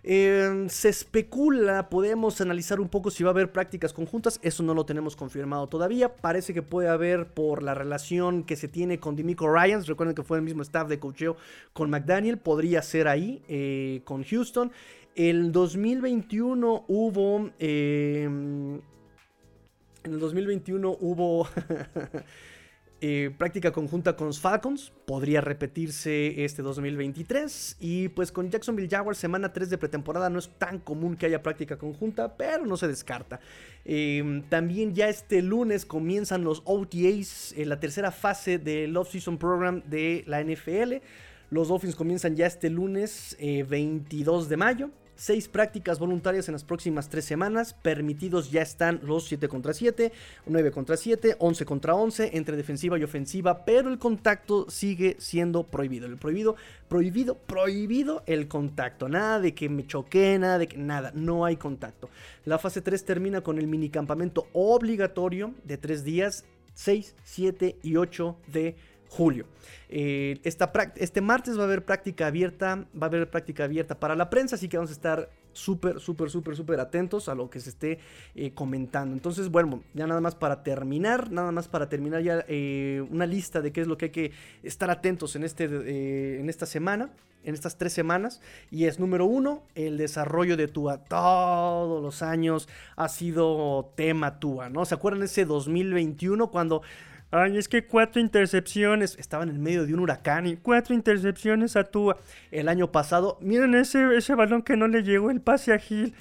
Em, se especula, podemos analizar un poco si va a haber prácticas conjuntas, eso no lo tenemos confirmado todavía. Parece que puede haber por la relación que se tiene con Dimico Ryans, recuerden que fue el mismo staff de cocheo con McDaniel, podría ser ahí eh, con Houston. El 2021 hubo... Em, en el 2021 hubo [laughs] Eh, práctica conjunta con los Falcons. Podría repetirse este 2023. Y pues con Jacksonville Jaguars, semana 3 de pretemporada, no es tan común que haya práctica conjunta, pero no se descarta. Em, también ya este lunes comienzan los OTAs, en la tercera fase del Off-Season Program de la NFL. Los Dolphins comienzan ya este lunes 22 eh, de mayo. Seis prácticas voluntarias en las próximas tres semanas. Permitidos ya están los 7 contra 7, 9 contra 7, 11 contra 11, entre defensiva y ofensiva. Pero el contacto sigue siendo prohibido. El prohibido, prohibido, prohibido el contacto. Nada de que me choque, nada de que nada. No hay contacto. La fase 3 termina con el minicampamento obligatorio de 3 días, 6, 7 y 8 de julio. Eh, este martes va a haber práctica abierta, va a haber práctica abierta para la prensa, así que vamos a estar súper, súper, súper, súper atentos a lo que se esté eh, comentando. Entonces, bueno, ya nada más para terminar, nada más para terminar ya eh, una lista de qué es lo que hay que estar atentos en, este, en esta semana, en estas tres semanas. Y es número uno, el desarrollo de Tua. Todos los años ha sido tema Tua, ¿no? ¿Se acuerdan ese 2021 cuando Ay, es que cuatro intercepciones. Estaban en medio de un huracán y cuatro intercepciones a Tua. El año pasado, miren ese, ese balón que no le llegó el pase a Gil.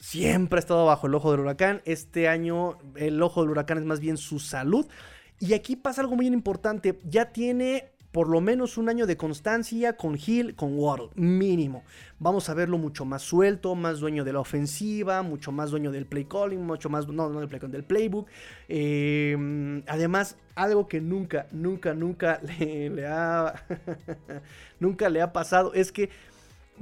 Siempre ha estado bajo el ojo del huracán. Este año el ojo del huracán es más bien su salud. Y aquí pasa algo muy importante. Ya tiene por lo menos un año de constancia con Hill, con Waddle, mínimo. Vamos a verlo mucho más suelto, más dueño de la ofensiva, mucho más dueño del play calling, mucho más, no, no del play del playbook. Eh, además, algo que nunca, nunca, nunca [laughs] le, ha, [laughs] nunca le ha pasado es que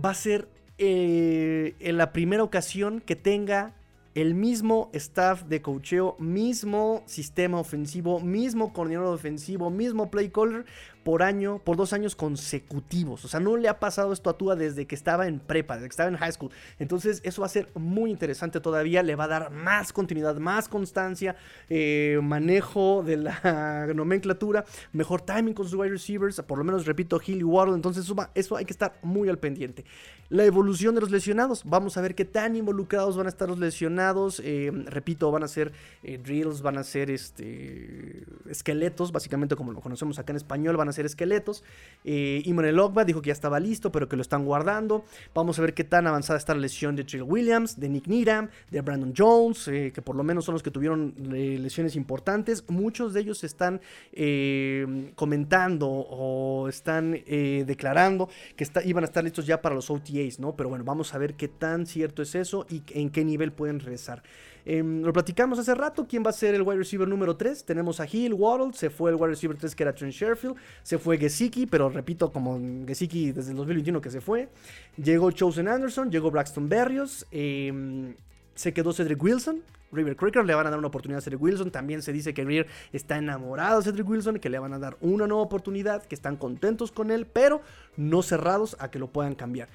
va a ser eh, en la primera ocasión que tenga el mismo staff de cocheo, mismo sistema ofensivo, mismo coordinador ofensivo, mismo play caller por año, por dos años consecutivos. O sea, no le ha pasado esto a Tua desde que estaba en prepa, desde que estaba en high school. Entonces, eso va a ser muy interesante todavía. Le va a dar más continuidad, más constancia, eh, manejo de la [laughs] nomenclatura, mejor timing con sus wide receivers. Por lo menos, repito, Hill y Waddle. Entonces, eso, hay que estar muy al pendiente. La evolución de los lesionados. Vamos a ver qué tan involucrados van a estar los lesionados. Eh, repito, van a ser eh, drills, van a ser este, esqueletos, básicamente como lo conocemos acá en español. Ser esqueletos. Eh, Immanuel Ogba dijo que ya estaba listo, pero que lo están guardando. Vamos a ver qué tan avanzada está la lesión de Trill Williams, de Nick Needham, de Brandon Jones, eh, que por lo menos son los que tuvieron eh, lesiones importantes. Muchos de ellos están eh, comentando o están declarando que iban a estar listos ya para los OTAs, ¿no? Pero bueno, vamos a ver qué tan cierto es eso y en qué nivel pueden regresar. Em, lo platicamos hace rato. ¿Quién va a ser el wide receiver número 3? Tenemos a Hill, Waddle. Se fue el wide receiver 3 que era Trent Sherfield. Se fue Gesicki, pero repito, como Gesicki desde el 2021 que se fue. Llegó Chosen Anderson. Llegó Braxton Berrios. Em, se quedó Cedric Wilson. River Cricker le van a dar una oportunidad a Cedric Wilson. También se dice que River está enamorado de Cedric Wilson, que le van a dar una nueva oportunidad, que están contentos con él, pero no cerrados a que lo puedan cambiar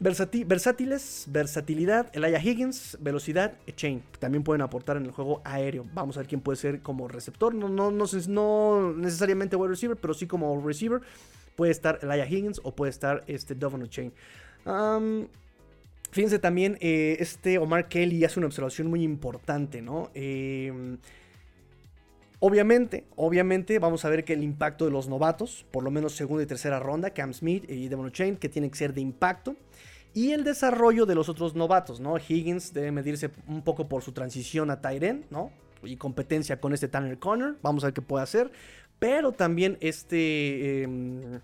versátiles, versatilidad, Elijah Higgins, velocidad, Chain. También pueden aportar en el juego aéreo. Vamos a ver quién puede ser como receptor. No, no, no, no necesariamente wide receiver, pero sí como receiver. Puede estar Elijah Higgins o puede estar este Dovano Chain. fíjense también, eh, este Omar Kelly hace una observación muy importante, ¿no? Eh, Obviamente, obviamente vamos a ver que el impacto de los novatos, por lo menos segunda y tercera ronda, Cam Smith y Devon Chain, que tiene que ser de impacto. Y el desarrollo de los otros novatos, ¿no? Higgins debe medirse un poco por su transición a Tyren, ¿no? Y competencia con este Tanner Connor. Vamos a ver qué puede hacer. Pero también este... Em,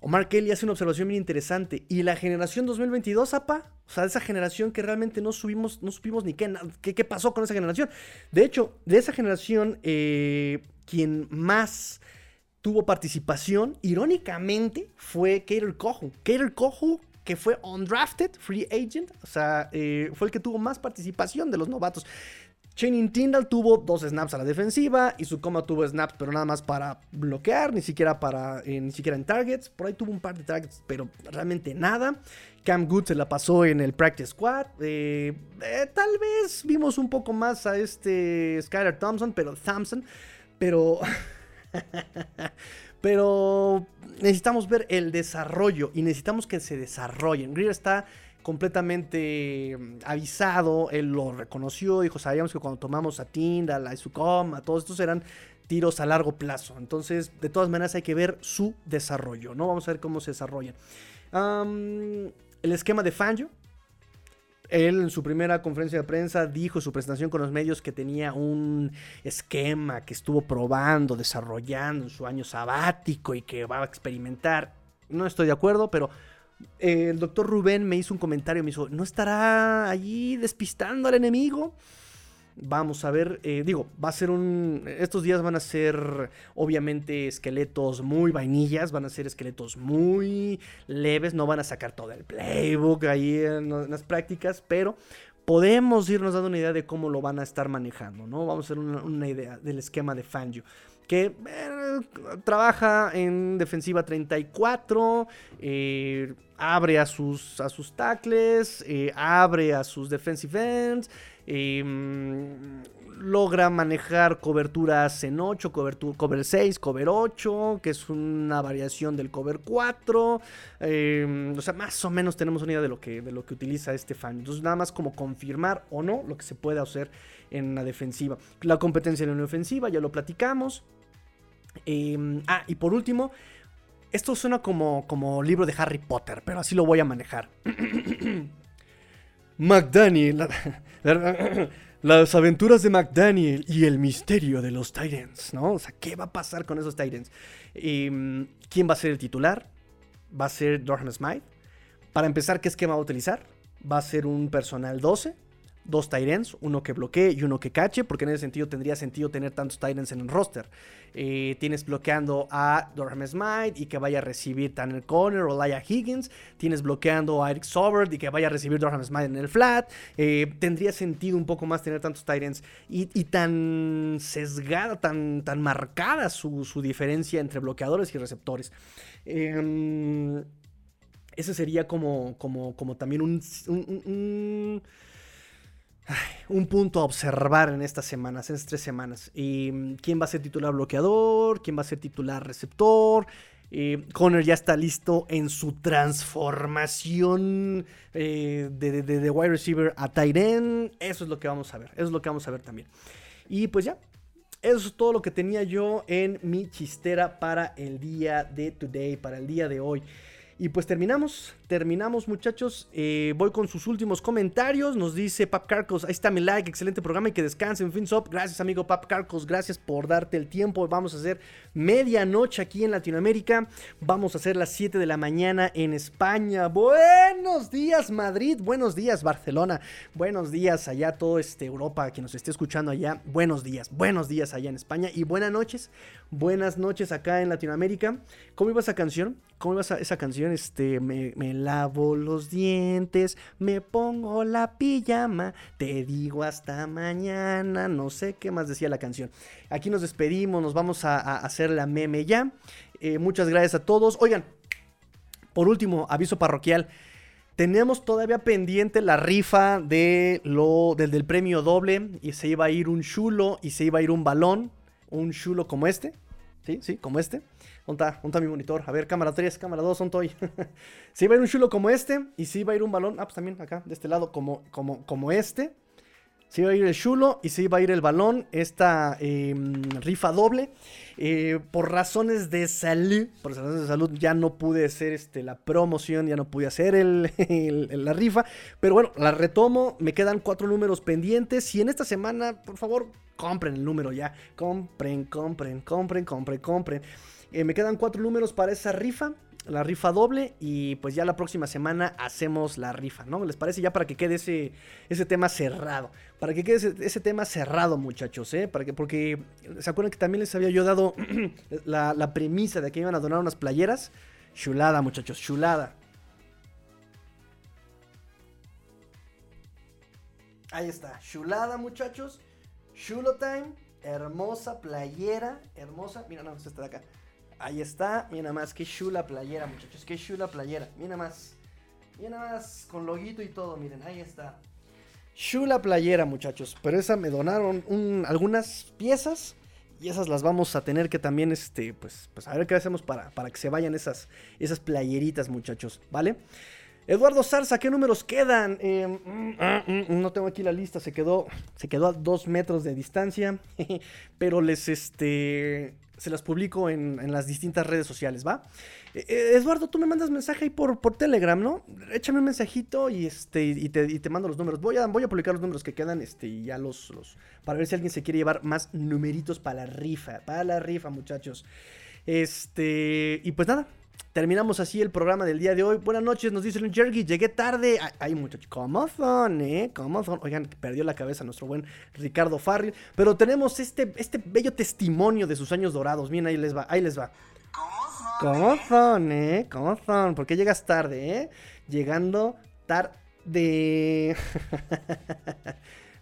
Omar Kelly hace una observación bien interesante. Y la generación 2022, apa, o sea, esa generación que realmente no subimos, no supimos ni qué, qué, pasó con esa generación. De hecho, de esa generación, eh, quien más tuvo participación, irónicamente, fue Kater Kohu. Kater Kohu que fue undrafted, free agent, o sea, eh, fue el que tuvo más participación de los novatos. Channing Tyndall tuvo dos snaps a la defensiva y su coma tuvo snaps, pero nada más para bloquear, ni siquiera para eh, ni siquiera en targets. Por ahí tuvo un par de targets, pero realmente nada. Cam Good se la pasó en el practice squad. Eh, eh, tal vez vimos un poco más a este Skyler Thompson, pero Thompson, pero [laughs] pero necesitamos ver el desarrollo y necesitamos que se desarrollen. Greer está completamente mm, avisado, él lo reconoció, dijo, sabíamos que cuando tomamos a Tyndall, a Isucom, a todos estos eran tiros a largo plazo. Entonces, de todas maneras hay que ver su desarrollo, ¿no? Vamos a ver cómo se desarrollan. el esquema de Fangio. Él en su primera conferencia de prensa dijo su presentación con los medios que tenía un esquema que estuvo probando, desarrollando en su año sabático y que va a experimentar. No estoy de acuerdo, pero el doctor Rubén me hizo un comentario, me dijo, ¿no estará allí despistando al enemigo? Vamos a ver, eh, digo, va a ser un... Estos días van a ser obviamente esqueletos muy vainillas, van a ser esqueletos muy leves, no van a sacar todo el playbook ahí en, las prácticas, pero podemos irnos dando una idea de cómo lo van a estar manejando, ¿no? Vamos a hacer una, una idea del esquema de Fangio que eh, trabaja en defensiva 34, eh, abre a sus, a sus tackles, eh, abre a sus defensive ends, mm, logra manejar coberturas en 8, cover 6, cover 8, que es una variación del cover 4. o sea, más o menos tenemos una idea de lo, que, de lo que utiliza este fan. Entonces, nada más como confirmar o no lo que se puede hacer en la defensiva. La competencia en la ofensiva, ya lo platicamos. Em, ah, y por último, esto suena como, como libro de Harry Potter, pero así lo voy a manejar. [clears throat] McDaniel. las aventuras de McDaniel y el misterio de los Titans, ¿no? O sea, ¿qué va a pasar con esos Titans? Em, ¿Quién va a ser el titular? ¿Va a ser Dorham Smite? Para empezar, ¿qué esquema va a utilizar? ¿Va a ser un personal 12? Dos Tyrants, uno que bloquee y uno que cache, porque en ese sentido tendría sentido tener tantos Tyrants en el roster. Eh, tienes bloqueando a Dorham Smite y que vaya a recibir Tanner Conner o Laia Higgins. Tienes bloqueando a Eric Sobert y que vaya a recibir Dorham Smite en el flat. Eh, tendría sentido un poco más tener tantos Tyrants y, tan sesgada, tan, tan marcada su, diferencia entre bloqueadores y receptores. Em, ese sería como, como, como también un punto a observar en estas semanas, en estas tres semanas. Y mm, quién va a ser titular bloqueador, quién va a ser titular receptor. Conner ya está listo en su transformación eh, de, wide receiver a tight end. Eso es lo que vamos a ver. Eso es lo que vamos a ver también. Y pues ya. Eso es todo lo que tenía yo en mi chistera para el día de today, para el día de hoy. Y pues terminamos, terminamos muchachos. Eh, voy con sus últimos comentarios. Nos dice Pap Carcos, ahí está mi like, excelente programa y que descansen. Finsop, gracias amigo Pap Carcos, gracias por darte el tiempo. Vamos a hacer medianoche aquí en Latinoamérica. Vamos a hacer las 7 de la mañana en España. Buenos días Madrid, buenos días Barcelona, buenos días allá todo este Europa que nos esté escuchando allá. Buenos días, buenos días allá en España y buenas noches, buenas noches acá en Latinoamérica. ¿Cómo iba esa canción? ¿Cómo iba esa, canción? Este, me, lavo los dientes, me pongo la pijama, te digo hasta mañana, no sé qué más decía la canción. Aquí nos despedimos, nos vamos a, hacer la meme ya. Eh, muchas gracias a todos. Oigan, por último, aviso parroquial. Tenemos todavía pendiente la rifa de lo, del, del premio doble y se iba a ir un chulo y se iba a ir un balón, un chulo como este, sí, sí, como este. ¿Dónde está? mi monitor? A ver, cámara 3, cámara 2, ¿dónde estoy? si va a ir un chulo como este. Y si va a ir un balón. Ah, pues también acá, de este lado, como, como, como este. Si va a ir el chulo y si va a ir el balón. Esta em, rifa doble. Eh, por razones de salud. Por razones de salud ya no pude hacer este, la promoción. Ya no pude hacer el, [laughs] la rifa. Pero bueno, la retomo. Me quedan cuatro números pendientes. Y en esta semana, por favor, compren el número ya. Compren, compren, compren, compren, compren. Eh, me quedan cuatro números para esa rifa. La rifa doble. Y pues ya la próxima semana hacemos la rifa, ¿no? ¿Les parece? Ya para que quede ese, ese tema cerrado. Para que quede ese, tema cerrado, muchachos, ¿eh? Para que, porque se acuerdan que también les había yo dado [clears throat] la, premisa de que iban a donar unas playeras. Chulada, muchachos, chulada. Ahí está, chulada, muchachos. Shulo Time, hermosa playera, hermosa. Mira, no, esta de acá. Ahí está, mira más, qué chula playera, muchachos, qué chula playera. Mira más, mira más, con loguito y todo, miren, ahí está. Chula playera, muchachos, pero esa me donaron algunas piezas y esas las vamos a tener que también, este, pues, pues a ver qué hacemos para, para que se vayan esas, esas playeritas, muchachos, ¿vale? Eduardo Zarza, ¿qué números quedan? Eh, mm, ah, mm, no tengo aquí la lista, se quedó, se quedó a dos metros de distancia, [laughs] pero les, este, se las publico en, las distintas redes sociales, ¿va? Eh, eh, Eduardo, tú me mandas mensaje ahí por, por Telegram, ¿no? Échame un mensajito y, este, y, te, mando los números. Voy a, voy a publicar los números que quedan este, y ya los, los, para ver si alguien se quiere llevar más numeritos para la rifa, para la rifa, muchachos. Este, y pues nada, Terminamos así el programa del día de hoy. Buenas noches, nos dice el Jergy. Llegué tarde. Ay, muchachos, ¿cómo son, eh? ¿Cómo son? Oigan, perdió la cabeza nuestro buen Ricardo Farril. Pero tenemos este, este bello testimonio de sus años dorados. Bien, ahí les va, ahí les va. ¿Cómo son? ¿Cómo son, eh? ¿Cómo son? ¿Por qué llegas tarde, eh? Llegando tarde. [laughs]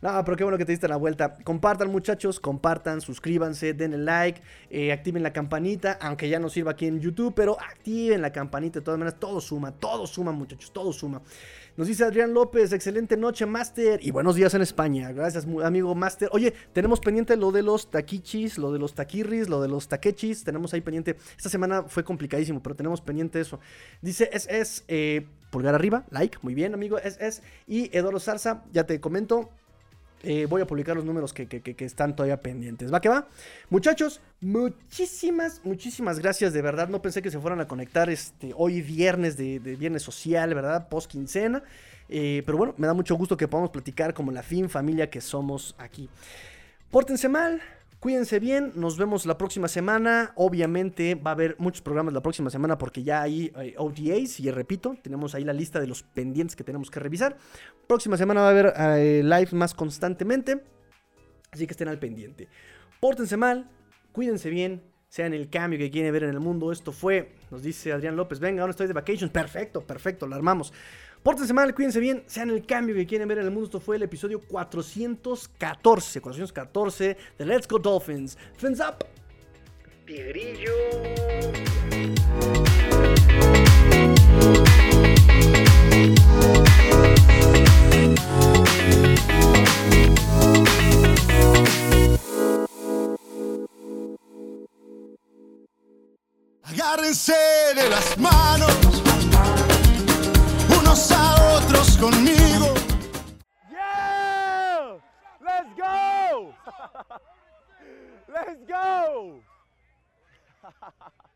No, pero qué bueno que te diste la vuelta. Compartan, muchachos, compartan, suscríbanse, denle like, eh, activen la campanita, aunque ya no sirva aquí en YouTube, pero activen la campanita de todas maneras. Todo suma, todo suma, muchachos, todo suma. Nos dice Adrián López, excelente noche, Master. Y buenos días en España. Gracias, amigo Master. Oye, tenemos pendiente lo de los taquichis, lo de los taquirris, lo de los taquechis. Tenemos ahí pendiente. Esta semana fue complicadísimo, pero tenemos pendiente eso. Dice SS, eh, pulgar arriba, like, muy bien, amigo SS. Y Eduardo Zarza, ya te comento. Eh, voy a publicar los números que, están todavía pendientes. ¿Va que va? Muchachos, muchísimas, muchísimas gracias. De verdad, no pensé que se fueran a conectar este, hoy viernes de, viernes social, ¿verdad? Post quincena. Eh, pero bueno, me da mucho gusto que podamos platicar como la fin familia que somos aquí. Pórtense mal, Cuídense bien, nos vemos la próxima semana. Obviamente va a haber muchos programas la próxima semana porque ya hay eh, y repito, tenemos ahí la lista de los pendientes que tenemos que revisar. Próxima semana va a haber eh, live más constantemente, así que estén al pendiente. Pórtense mal, cuídense bien, sean el cambio que quieren ver en el mundo. Esto fue, nos dice Adrián López, venga, ahora estoy de vacations. Perfecto, perfecto, lo armamos. Pórtense mal, cuídense bien, sean el cambio que quieren ver en el mundo. Esto fue el episodio 414, 414 de Let's Go Dolphins. Fins up. Tigrillo. Agárrense de las manos otros conmigo. Yeah! Let's go! [laughs] Let's go! [laughs]